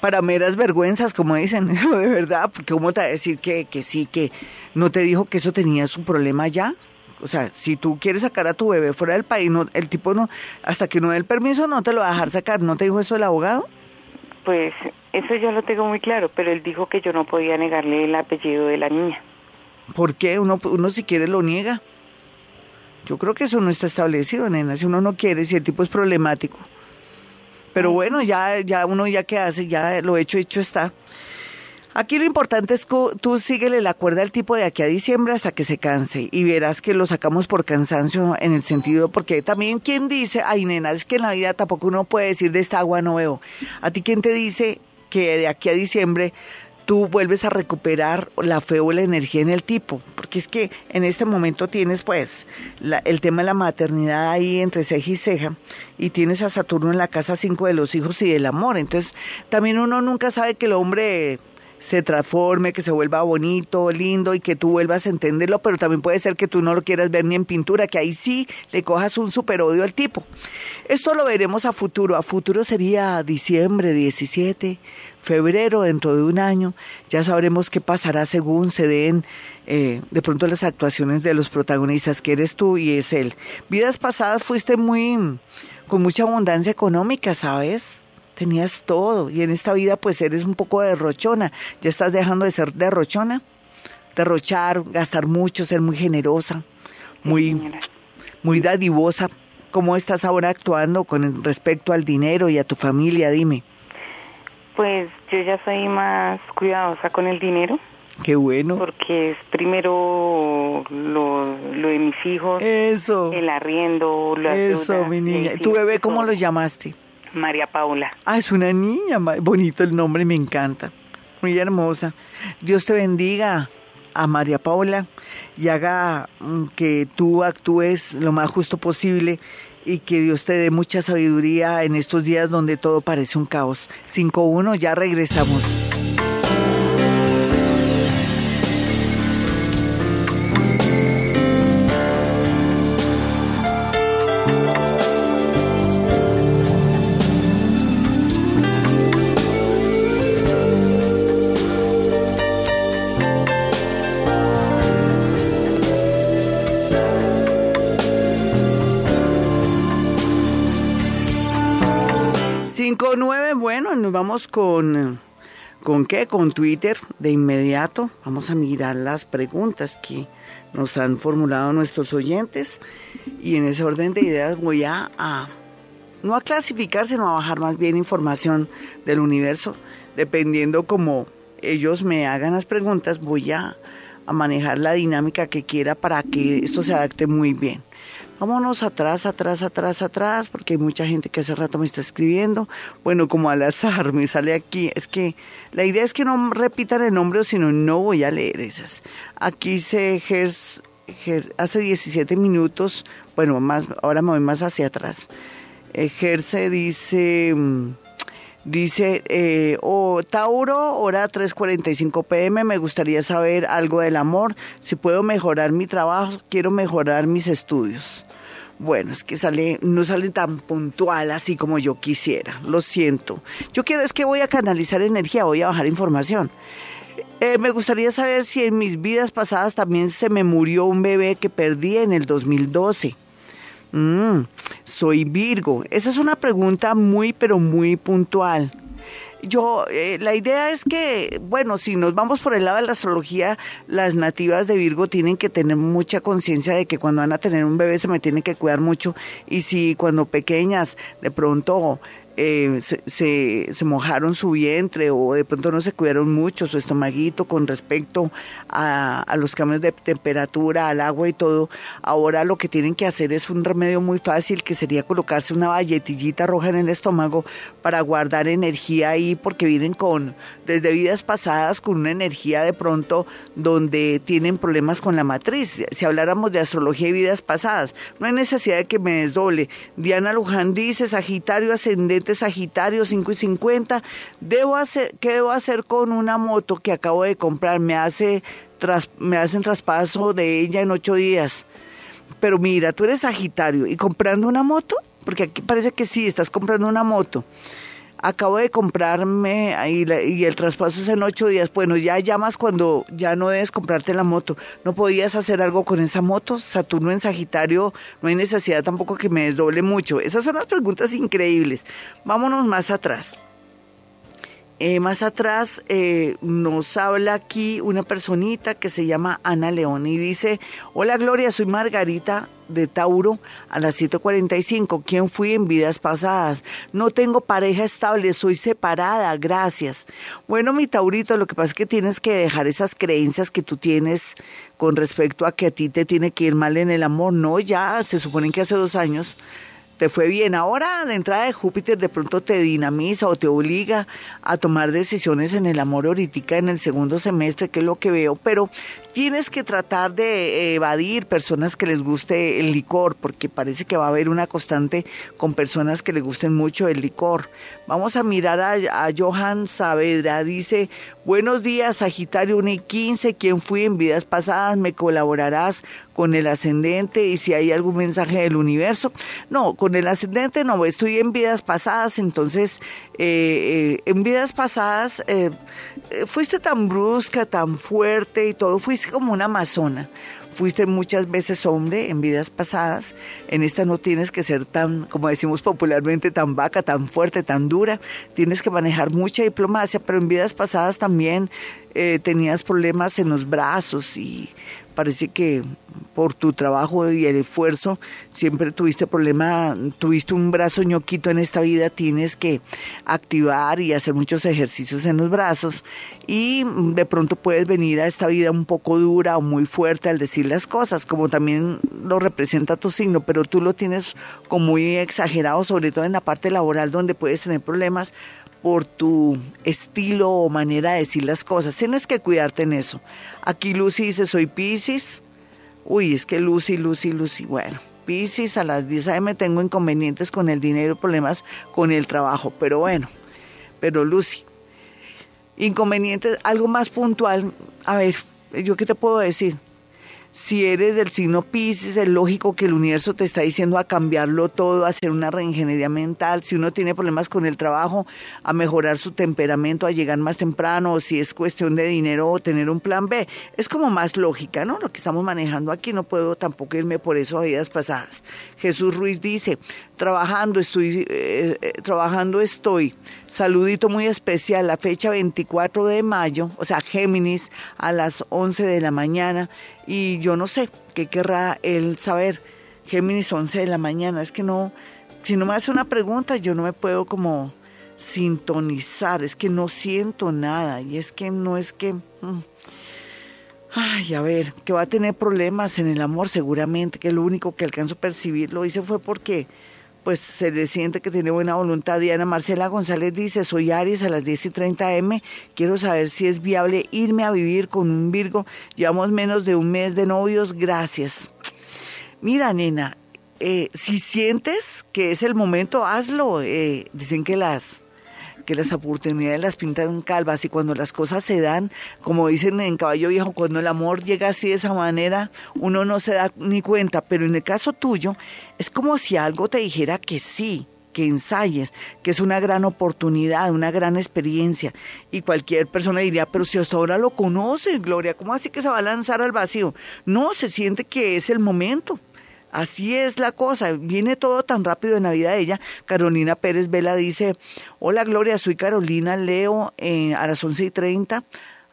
Para meras vergüenzas, como dicen, de verdad, porque ¿cómo te va a decir que, que sí, que no te dijo que eso tenía su problema ya? O sea, si tú quieres sacar a tu bebé fuera del país, no, el tipo no, hasta que no dé el permiso, no te lo va a dejar sacar. ¿No te dijo eso el abogado? Pues eso yo lo tengo muy claro, pero él dijo que yo no podía negarle el apellido de la niña. ¿Por qué? Uno, uno si quiere lo niega. Yo creo que eso no está establecido, nena. Si uno no quiere, si el tipo es problemático. Pero bueno, ya, ya uno ya que hace, ya lo hecho, hecho está. Aquí lo importante es que tú síguele la cuerda al tipo de aquí a diciembre hasta que se canse y verás que lo sacamos por cansancio en el sentido, porque también quien dice, ay nena, es que en la vida tampoco uno puede decir de esta agua no veo. A ti quién te dice que de aquí a diciembre tú vuelves a recuperar la fe o la energía en el tipo, porque es que en este momento tienes pues la- el tema de la maternidad ahí entre ceja y ceja y tienes a Saturno en la casa 5 de los hijos y del amor, entonces también uno nunca sabe que el hombre se transforme, que se vuelva bonito, lindo y que tú vuelvas a entenderlo, pero también puede ser que tú no lo quieras ver ni en pintura, que ahí sí le cojas un super odio al tipo. Esto lo veremos a futuro. A futuro sería diciembre 17, febrero, dentro de un año. Ya sabremos qué pasará según se den eh, de pronto las actuaciones de los protagonistas, que eres tú y es él. Vidas pasadas fuiste muy, con mucha abundancia económica, ¿sabes? Tenías todo y en esta vida pues eres un poco derrochona. Ya estás dejando de ser derrochona. Derrochar, gastar mucho, ser muy generosa, muy, muy dadivosa. ¿Cómo estás ahora actuando con respecto al dinero y a tu familia? Dime. Pues yo ya soy más cuidadosa con el dinero Qué bueno. porque es primero lo, lo de mis hijos, Eso. el arriendo, Eso, mi niña. ¿Tu bebé cómo lo llamaste? María Paula. Ah, es una niña. Bonito el nombre, me encanta. Muy hermosa. Dios te bendiga a María Paula y haga mm, que tú actúes lo más justo posible y que Dios te dé mucha sabiduría en estos días donde todo parece un caos. 5-1, ya regresamos. Vamos con, ¿con qué? Con Twitter de inmediato. Vamos a mirar las preguntas que nos han formulado nuestros oyentes y en ese orden de ideas voy a, no a clasificar, sino a bajar más bien información del universo. Dependiendo como ellos me hagan las preguntas, voy a, a manejar la dinámica que quiera para que esto se adapte muy bien. Vámonos atrás, atrás, atrás, atrás, porque hay mucha gente que hace rato me está escribiendo. Bueno, como al azar me sale aquí. Es que la idea es que no repitan el nombre, sino no voy a leer esas. Aquí se Ger- hace 17 minutos, bueno, más, ahora me voy más hacia atrás. Ejerce dice, mm, dice, eh, oh, Tauro, hora 3.45 pm, me gustaría saber algo del amor, si puedo mejorar mi trabajo, quiero mejorar mis estudios. Bueno, es que sale, no sale tan puntual así como yo quisiera, lo siento. Yo quiero, es que voy a canalizar energía, voy a bajar información. Eh, me gustaría saber si en mis vidas pasadas también se me murió un bebé que perdí en el 2012. Mm, soy Virgo. Esa es una pregunta muy, pero muy puntual. Yo, eh, la idea es que, bueno, si nos vamos por el lado de la astrología, las nativas de Virgo tienen que tener mucha conciencia de que cuando van a tener un bebé se me tienen que cuidar mucho y si cuando pequeñas de pronto eh, se, se, mojaron su vientre o de pronto no se cuidaron mucho su estomaguito con respecto a, a, los cambios de temperatura, al agua y todo, ahora lo que tienen que hacer es un remedio muy fácil que sería colocarse una valletillita roja en el estómago para guardar energía ahí porque vienen con, desde vidas pasadas, con una energía de pronto donde tienen problemas con la matriz. Si habláramos de astrología y vidas pasadas, no hay necesidad de que me desdoble. Diana Luján dice, Sagitario ascendente Sagitario 5 y 50. Debo hacer, ¿Qué debo hacer con una moto que acabo de comprar? Me, hace, tras, me hacen traspaso de ella en ocho días. Pero mira, tú eres Sagitario y comprando una moto, porque aquí parece que sí, estás comprando una moto acabo de comprarme y, el traspaso es en ocho días. Bueno, ya llamas cuando ya no debes comprarte la moto. ¿No podías hacer algo con esa moto? Saturno en Sagitario, no hay necesidad tampoco que me desdoble mucho. Esas son las preguntas increíbles. Vámonos más atrás. Eh, más atrás eh, nos habla aquí una personita que se llama Ana León y dice, hola Gloria, soy Margarita de Tauro a las 7.45. ¿Quién fui en vidas pasadas? No tengo pareja estable, soy separada, gracias. Bueno, mi Taurito, lo que pasa es que tienes que dejar esas creencias que tú tienes con respecto a que a ti te tiene que ir mal en el amor. No, ya se supone que hace dos años te fue bien. Ahora la entrada de Júpiter de pronto te dinamiza o te obliga a tomar decisiones en el amor ahorita en el segundo semestre, que es lo que veo, pero tienes que tratar de evadir personas que les guste el licor, porque parece que va a haber una constante con personas que les gusten mucho el licor. Vamos a mirar a, Johan Saavedra, dice, buenos días Sagitario 1 y 15, quien fui en vidas pasadas, me colaborarás con el ascendente y si hay algún mensaje del universo. No, con el ascendente no, estoy en vidas pasadas, entonces eh, eh, en vidas pasadas eh, fuiste tan brusca, tan fuerte y todo, fuiste como una amazona. Fuiste muchas veces hombre en vidas pasadas, en esta no tienes que ser tan, como decimos popularmente, tan vaca, tan fuerte, tan dura, tienes que manejar mucha diplomacia, pero en vidas pasadas también tenías problemas en los brazos y parece que por tu trabajo y el esfuerzo siempre tuviste problema, tuviste un brazo ñoquito en esta vida, tienes que activar y hacer muchos ejercicios en los brazos y de pronto puedes venir a esta vida un poco dura o muy fuerte al decir las cosas, como también lo representa tu signo, pero tú lo tienes como muy exagerado, sobre todo en la parte laboral donde puedes tener problemas por tu estilo o manera de decir las cosas. Tienes que cuidarte en eso. Aquí Lucy dice, soy Pisces. Uy, es que Lucy, Lucy, Lucy, bueno. Pisces a las 10 a.m. tengo inconvenientes con el dinero, problemas con el trabajo, pero bueno, pero Lucy, inconvenientes, algo más puntual, a ver, ¿yo qué te puedo decir? Si eres del signo Pisces, es lógico que el universo te está diciendo a cambiarlo todo, a hacer una reingeniería mental. Si uno tiene problemas con el trabajo, a mejorar su temperamento, a llegar más temprano, o si es cuestión de dinero o tener un plan B. Es como más lógica, ¿no? Lo que estamos manejando aquí, no puedo tampoco irme por eso a vidas pasadas. Jesús Ruiz dice, trabajando estoy, eh, eh, trabajando estoy. Saludito muy especial, la fecha 24 de mayo, o sea, Géminis, a las 11 de la mañana. Y yo no sé qué querrá él saber. Géminis 11 de la mañana, es que no, si no me hace una pregunta, yo no me puedo como sintonizar, es que no siento nada. Y es que no es que... Mm. Ay, a ver, que va a tener problemas en el amor seguramente, que lo único que alcanzo a percibir lo hice fue porque pues se le siente que tiene buena voluntad. Diana Marcela González dice, soy Aries a las 10 y 30 M, quiero saber si es viable irme a vivir con un Virgo. Llevamos menos de un mes de novios, gracias. Mira, nena, eh, si sientes que es el momento, hazlo. Eh, dicen que las que las oportunidades las pintan calvas y cuando las cosas se dan, como dicen en Caballo Viejo, cuando el amor llega así de esa manera, uno no se da ni cuenta, pero en el caso tuyo es como si algo te dijera que sí, que ensayes, que es una gran oportunidad, una gran experiencia. Y cualquier persona diría, pero si hasta ahora lo conoces, Gloria, ¿cómo así que se va a lanzar al vacío? No, se siente que es el momento Así es la cosa, viene todo tan rápido en la vida de ella. Carolina Pérez Vela dice, hola Gloria, soy Carolina Leo eh, a las 11 y 30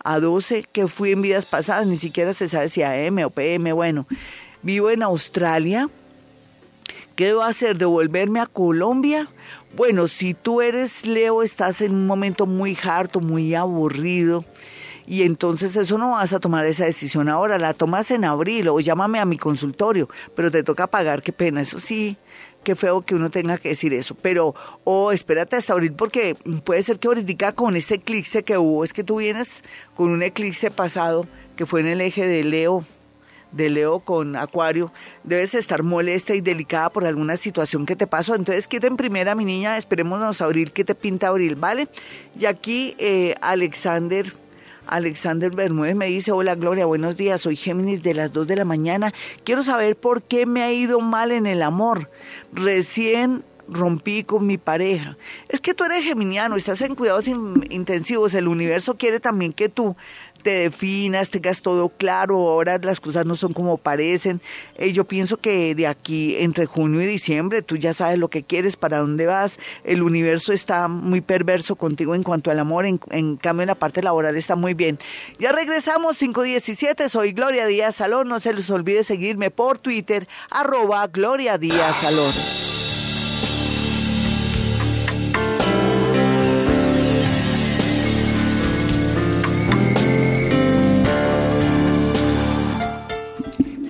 a 12 que fui en vidas pasadas, ni siquiera se sabe si AM o PM, bueno, vivo en Australia. ¿Qué debo hacer? ¿Devolverme a Colombia? Bueno, si tú eres Leo, estás en un momento muy harto, muy aburrido y entonces eso no vas a tomar esa decisión ahora, la tomas en abril o llámame a mi consultorio, pero te toca pagar, qué pena, eso sí, qué feo que uno tenga que decir eso, pero o espérate hasta abril porque puede ser que ahorita con ese eclipse que hubo, es que tú vienes con un eclipse pasado que fue en el eje de Leo, de Leo con Acuario, debes estar molesta y delicada por alguna situación que te pasó. Entonces, quédate en primera, mi niña, esperémonos a abril, que te pinta abril, ¿vale? Y aquí eh, Alexander Alexander Bermúdez me dice, hola Gloria, buenos días, soy Géminis de las 2 de la mañana. Quiero saber por qué me ha ido mal en el amor. Recién rompí con mi pareja. Es que tú eres geminiano, estás en cuidados intensivos, el universo quiere también que tú te definas, tengas todo claro, ahora las cosas no son como parecen. Eh, yo pienso que de aquí entre junio y diciembre tú ya sabes lo que quieres, para dónde vas, el universo está muy perverso contigo en cuanto al amor, en, cambio en la parte laboral está muy bien. Ya regresamos, 517, soy Gloria Díaz Salón, no se les olvide seguirme por Twitter, arroba Gloria Díaz Salón.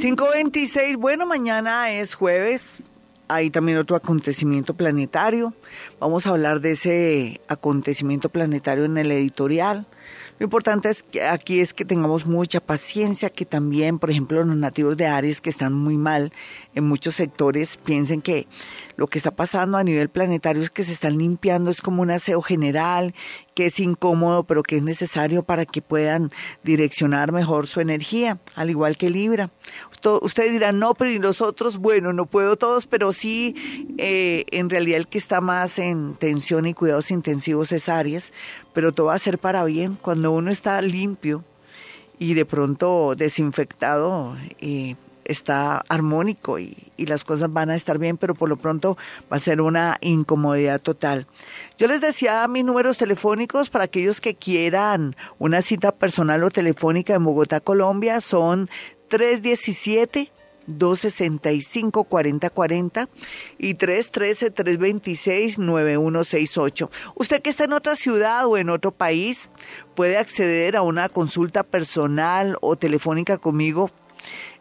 526, bueno, mañana es jueves, hay también otro acontecimiento planetario. Vamos a hablar de ese acontecimiento planetario en el editorial. Lo importante es que aquí es que tengamos mucha paciencia, que también, por ejemplo, los nativos de Aries que están muy mal en muchos sectores piensen que lo que está pasando a nivel planetario es que se están limpiando, es como un aseo general, que es incómodo, pero que es necesario para que puedan direccionar mejor su energía, al igual que Libra. Ustedes dirán, no, pero y los otros, bueno, no puedo todos, pero sí, eh, en realidad el que está más en tensión y cuidados intensivos es Aries, pero todo va a ser para bien. Cuando uno está limpio y de pronto desinfectado, eh, está armónico y, las cosas van a estar bien, pero por lo pronto va a ser una incomodidad total. Yo les decía mis números telefónicos para aquellos que quieran una cita personal o telefónica en Bogotá, Colombia, son 317 265-4040 y 313-326-9168. Usted que está en otra ciudad o en otro país puede acceder a una consulta personal o telefónica conmigo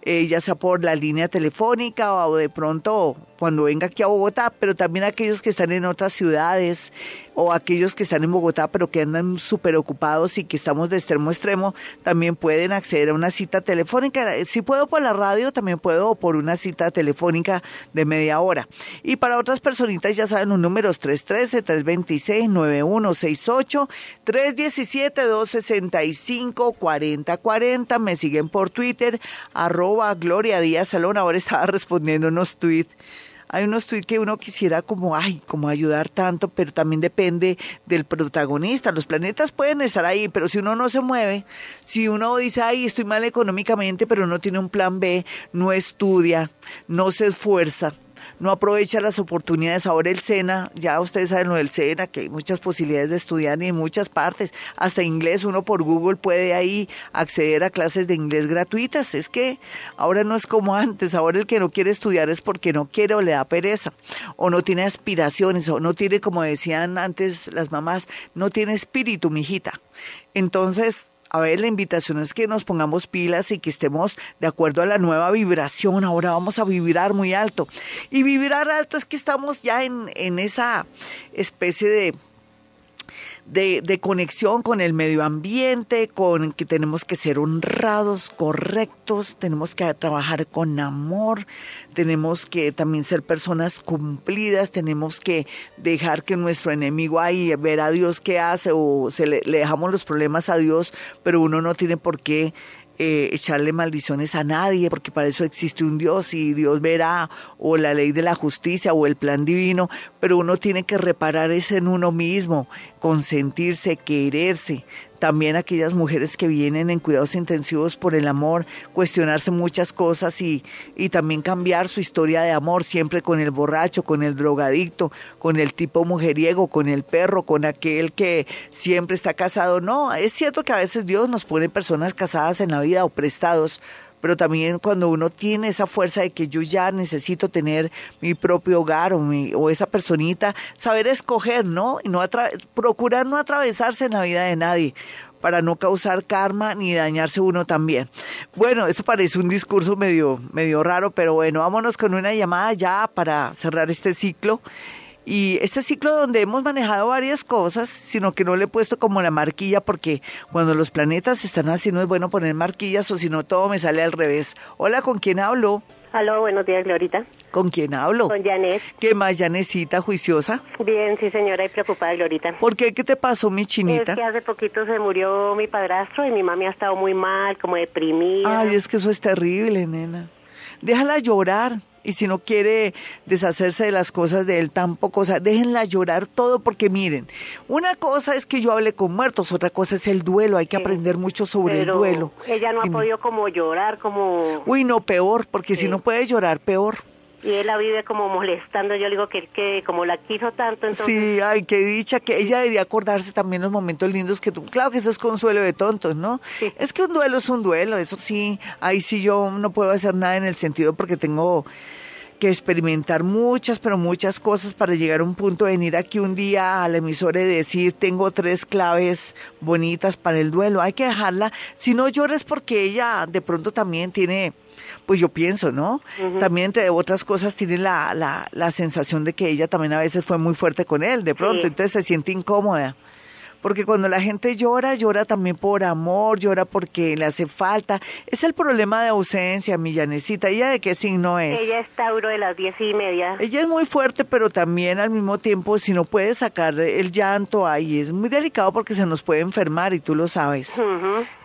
eh, ya sea por la línea telefónica o de pronto cuando venga aquí a Bogotá, pero también aquellos que están en otras ciudades o aquellos que están en Bogotá pero que andan súper ocupados y que estamos de extremo a extremo, también pueden acceder a una cita telefónica. Si puedo por la radio, también puedo por una cita telefónica de media hora. Y para otras personitas ya saben los números 313-326-9168, 317-265-4040. Me siguen por Twitter, arroba Gloria Díaz Salón. Ahora estaba respondiendo unos tweets hay unos tweets que uno quisiera como, ay, como ayudar tanto, pero también depende del protagonista. Los planetas pueden estar ahí, pero si uno no se mueve, si uno dice, ay, estoy mal económicamente, pero no tiene un plan B, no estudia, no se esfuerza, no aprovecha las oportunidades. Ahora el SENA, ya ustedes saben lo del SENA, que hay muchas posibilidades de estudiar en muchas partes, hasta inglés, uno por Google puede ahí acceder a clases de inglés gratuitas. Es que ahora no es como antes, ahora el que no quiere estudiar es porque no quiere o le da pereza, o no tiene aspiraciones, o no tiene, como decían antes las mamás, no tiene espíritu, mijita. Entonces, a ver, la invitación es que nos pongamos pilas y que estemos de acuerdo a la nueva vibración. Ahora vamos a vibrar muy alto. Y vibrar alto es que estamos ya en, en esa especie de de, conexión con el medio ambiente, con que tenemos que ser honrados, correctos, tenemos que trabajar con amor, tenemos que también ser personas cumplidas, tenemos que dejar que nuestro enemigo ahí, ver a Dios qué hace o se le dejamos los problemas a Dios, pero uno no tiene por qué eh, echarle maldiciones a nadie, porque para eso existe un Dios y Dios verá o la ley de la justicia o el plan divino, pero uno tiene que reparar eso en uno mismo, consentirse, quererse. También aquellas mujeres que vienen en cuidados intensivos por el amor, cuestionarse muchas cosas y, y también cambiar su historia de amor, siempre con el borracho, con el drogadicto, con el tipo mujeriego, con el perro, con aquel que siempre está casado. No, es cierto que a veces Dios nos pone personas casadas en la vida o prestados, pero también cuando uno tiene esa fuerza de que yo ya necesito tener mi propio hogar o, mi, o esa personita, saber escoger, ¿no? Y no procurar no atravesarse en la vida de nadie para no causar karma ni dañarse uno también. Bueno, eso parece un discurso medio, medio raro, pero bueno, vámonos con una llamada ya para cerrar este ciclo. Y este ciclo donde hemos manejado varias cosas, sino que no le he puesto como la marquilla porque cuando los planetas están así no es bueno poner marquillas o si no todo me sale al revés. Hola, ¿con quién hablo? Aló, buenos días, Glorita. ¿Con quién hablo? Con Janet. ¿Qué más, Janecita, juiciosa? Bien, sí, señora, y preocupada, Glorita. ¿Por qué? ¿Qué te pasó, mi chinita? Es que hace poquito se murió mi padrastro y mi mami ha estado muy mal, como deprimida. Ay, es que eso es terrible, nena. Déjala llorar y si no quiere deshacerse de las cosas de él tampoco, o sea, déjenla llorar todo porque miren, una cosa es que yo hable con muertos, otra cosa es el duelo, hay que aprender mucho sobre el duelo. Ella no ha podido como llorar, como... Uy, no, peor, porque si no puede llorar, peor y él la vive como molestando. Yo le digo que, que como la quiso tanto, entonces... Sí, ay, qué dicha, que ella debería acordarse también los momentos lindos que tú... Claro que eso es consuelo de tontos, ¿no? Es que un duelo es un duelo, eso sí, ahí sí yo no puedo hacer nada en el sentido porque tengo que experimentar muchas, pero muchas cosas para llegar a un punto de venir aquí un día a la emisora y decir, tengo tres claves bonitas para el duelo. Hay que dejarla. Si no llores porque ella de pronto también tiene, pues yo pienso, ¿no? También entre otras cosas tiene la, la, la, sensación de que ella también a veces fue muy fuerte con él, de pronto, entonces se siente incómoda porque cuando la gente llora, llora también por amor, llora porque le hace falta. Es el problema de ausencia, mi Llanecita. ¿Ella de qué signo es? Ella es Tauro de las diez y media. Ella es muy fuerte, pero también al mismo tiempo, si no puede sacar el llanto ahí, es muy delicado porque se nos puede enfermar y tú lo sabes.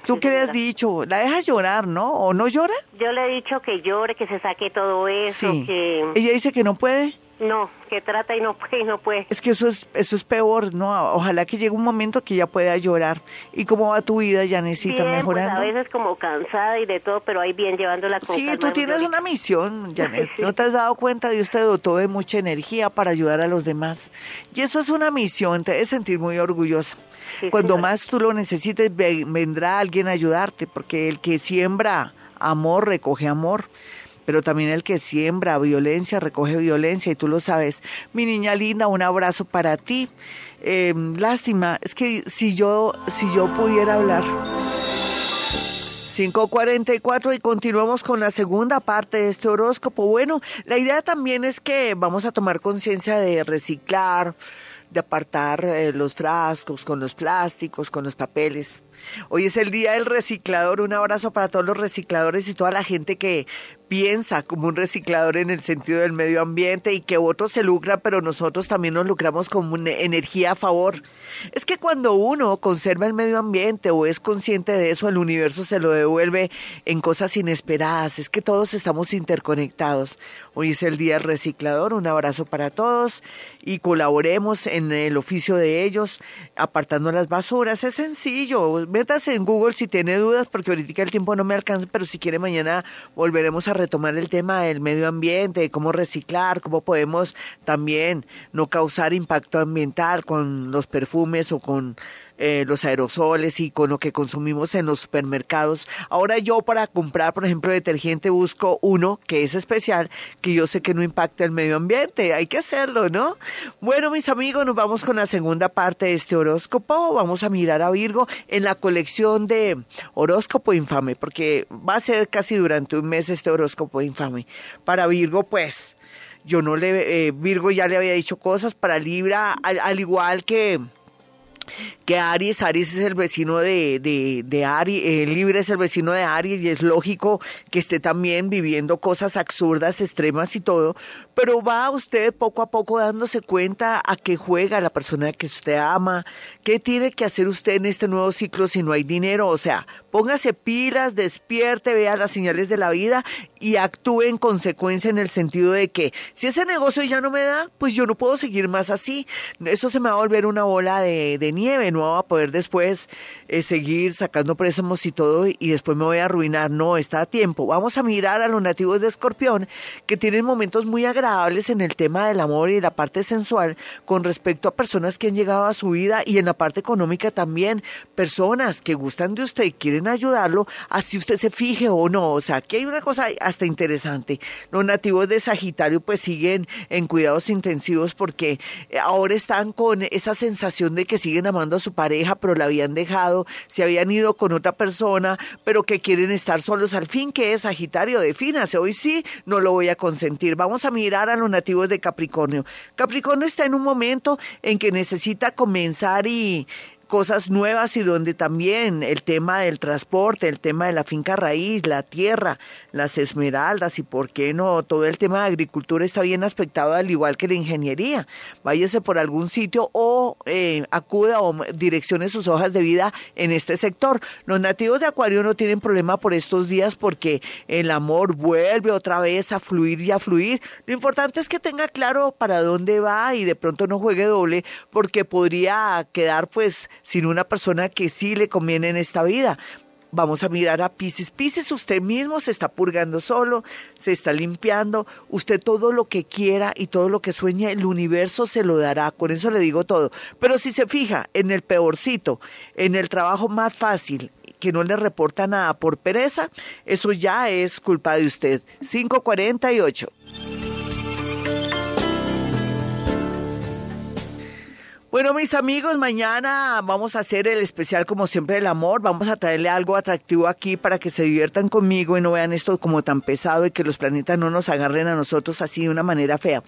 ¿Tú qué le has dicho? ¿La dejas llorar, no? ¿O no llora? Yo le he dicho que llore, que se saque todo eso. Sí. Que... ¿Ella dice que no puede? No, que trata y no puede, no puede. Es que eso es, eso es peor, ¿no? Ojalá que llegue un momento que ella pueda llorar. ¿Y cómo va tu vida, ya necesita pues, mejorando? a veces como cansada y de todo, pero ahí bien llevándola con Sí, tú tienes una misión, Janet. ¿No te has dado cuenta? Dios te dotó de mucha energía para ayudar a los demás. Y eso es una misión, te debes sentir muy orgullosa. Cuando más tú lo necesites, vendrá alguien a ayudarte, porque el que siembra amor recoge amor pero también el que siembra violencia recoge violencia y tú lo sabes. Mi niña linda, un abrazo para ti. Eh, lástima, es que si yo, si yo pudiera hablar. 544 y continuamos con la segunda parte de este horóscopo. Bueno, la idea también es que vamos a tomar conciencia de reciclar, de apartar eh, los frascos con los plásticos, con los papeles. Hoy es el día del reciclador. Un abrazo para todos los recicladores y toda la gente que piensa como un reciclador en el sentido del medio ambiente y que otros se lucran, pero nosotros también nos lucramos como una energía a favor. Es que cuando uno conserva el medio ambiente o es consciente de eso, el universo se lo devuelve en cosas inesperadas. Es que todos estamos interconectados. Hoy es el día reciclador. Un abrazo para todos y colaboremos en el oficio de ellos, apartando las basuras. Es sencillo. Métase en Google si tiene dudas, porque ahorita el tiempo no me alcanza, pero si quiere mañana volveremos a retomar el tema del medio ambiente, de cómo reciclar, cómo podemos también no causar impacto ambiental con los perfumes o con eh, los aerosoles y con lo que consumimos en los supermercados. Ahora yo para comprar, por ejemplo, detergente busco uno que es especial, que yo sé que no impacta el medio ambiente. Hay que hacerlo, ¿no? Bueno, mis amigos, nos vamos con la segunda parte de este horóscopo. Vamos a mirar a Virgo en la colección de horóscopo infame, porque va a ser casi durante un mes este horóscopo infame. Para Virgo, pues, yo no le, eh, Virgo ya le había dicho cosas para Libra, al igual que que Aries, Aries es el vecino de, de, de Aries, eh, Libre es el vecino de Aries y es lógico que esté también viviendo cosas absurdas, extremas y todo, pero va usted poco a poco dándose cuenta a qué juega la persona que usted ama, qué tiene que hacer usted en este nuevo ciclo si no hay dinero, o sea, póngase pilas, despierte, vea las señales de la vida y actúe en consecuencia en el sentido de que si ese negocio ya no me da, pues yo no puedo seguir más así, eso se me va a volver una bola de, de nieve, no va a poder después eh, seguir sacando préstamos y todo y después me voy a arruinar. No, está a tiempo. Vamos a mirar a los nativos de Escorpión que tienen momentos muy agradables en el tema del amor y la parte sensual con respecto a personas que han llegado a su vida y en la parte económica también. Personas que gustan de usted y quieren ayudarlo, así usted se fije o no. O sea, aquí hay una cosa hasta interesante. Los nativos de Sagitario pues siguen en cuidados intensivos porque ahora están con esa sensación de que siguen amando a su pareja, pero la habían dejado, se habían ido con otra persona, pero que quieren estar solos. Al fin, que es Sagitario? Defínase. Hoy sí, no lo voy a consentir. Vamos a mirar a los nativos de Capricornio. Capricornio está en un momento en que necesita comenzar y cosas nuevas y donde también el tema del transporte, el tema de la finca raíz, la tierra, las esmeraldas y por qué no, todo el tema de agricultura está bien aspectado al igual que la ingeniería. Váyase por algún sitio o eh, acuda o direccione sus hojas de vida en este sector. Los nativos de Acuario no tienen problema por estos días porque el amor vuelve otra vez a fluir y a fluir. Lo importante es que tenga claro para dónde va y de pronto no juegue doble porque podría quedar pues sin una persona que sí le conviene en esta vida. Vamos a mirar a Pisces. Pisces, usted mismo se está purgando solo, se está limpiando. Usted todo lo que quiera y todo lo que sueña, el universo se lo dará. Con eso le digo todo. Pero si se fija en el peorcito, en el trabajo más fácil, que no le reporta nada por pereza, eso ya es culpa de usted. 548. Bueno, mis amigos, mañana vamos a hacer el especial como siempre del amor. Vamos a traerle algo atractivo aquí para que se diviertan conmigo y no vean esto como tan pesado y que los planetas no nos agarren a nosotros así de una manera fea.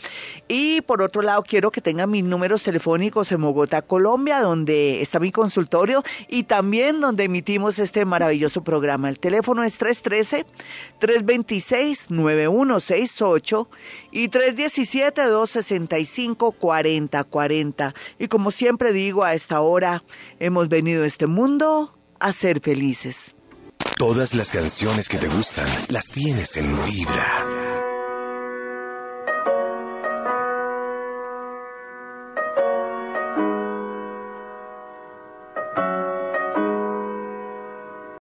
Y por otro lado, quiero que tengan mis números telefónicos en Bogotá, Colombia, donde está mi consultorio y también donde emitimos este maravilloso programa. El teléfono es 313-326-9168 y 317-265-4040. Y como siempre digo, a esta hora hemos venido a este mundo a ser felices. Todas las canciones que te gustan las tienes en Vibra.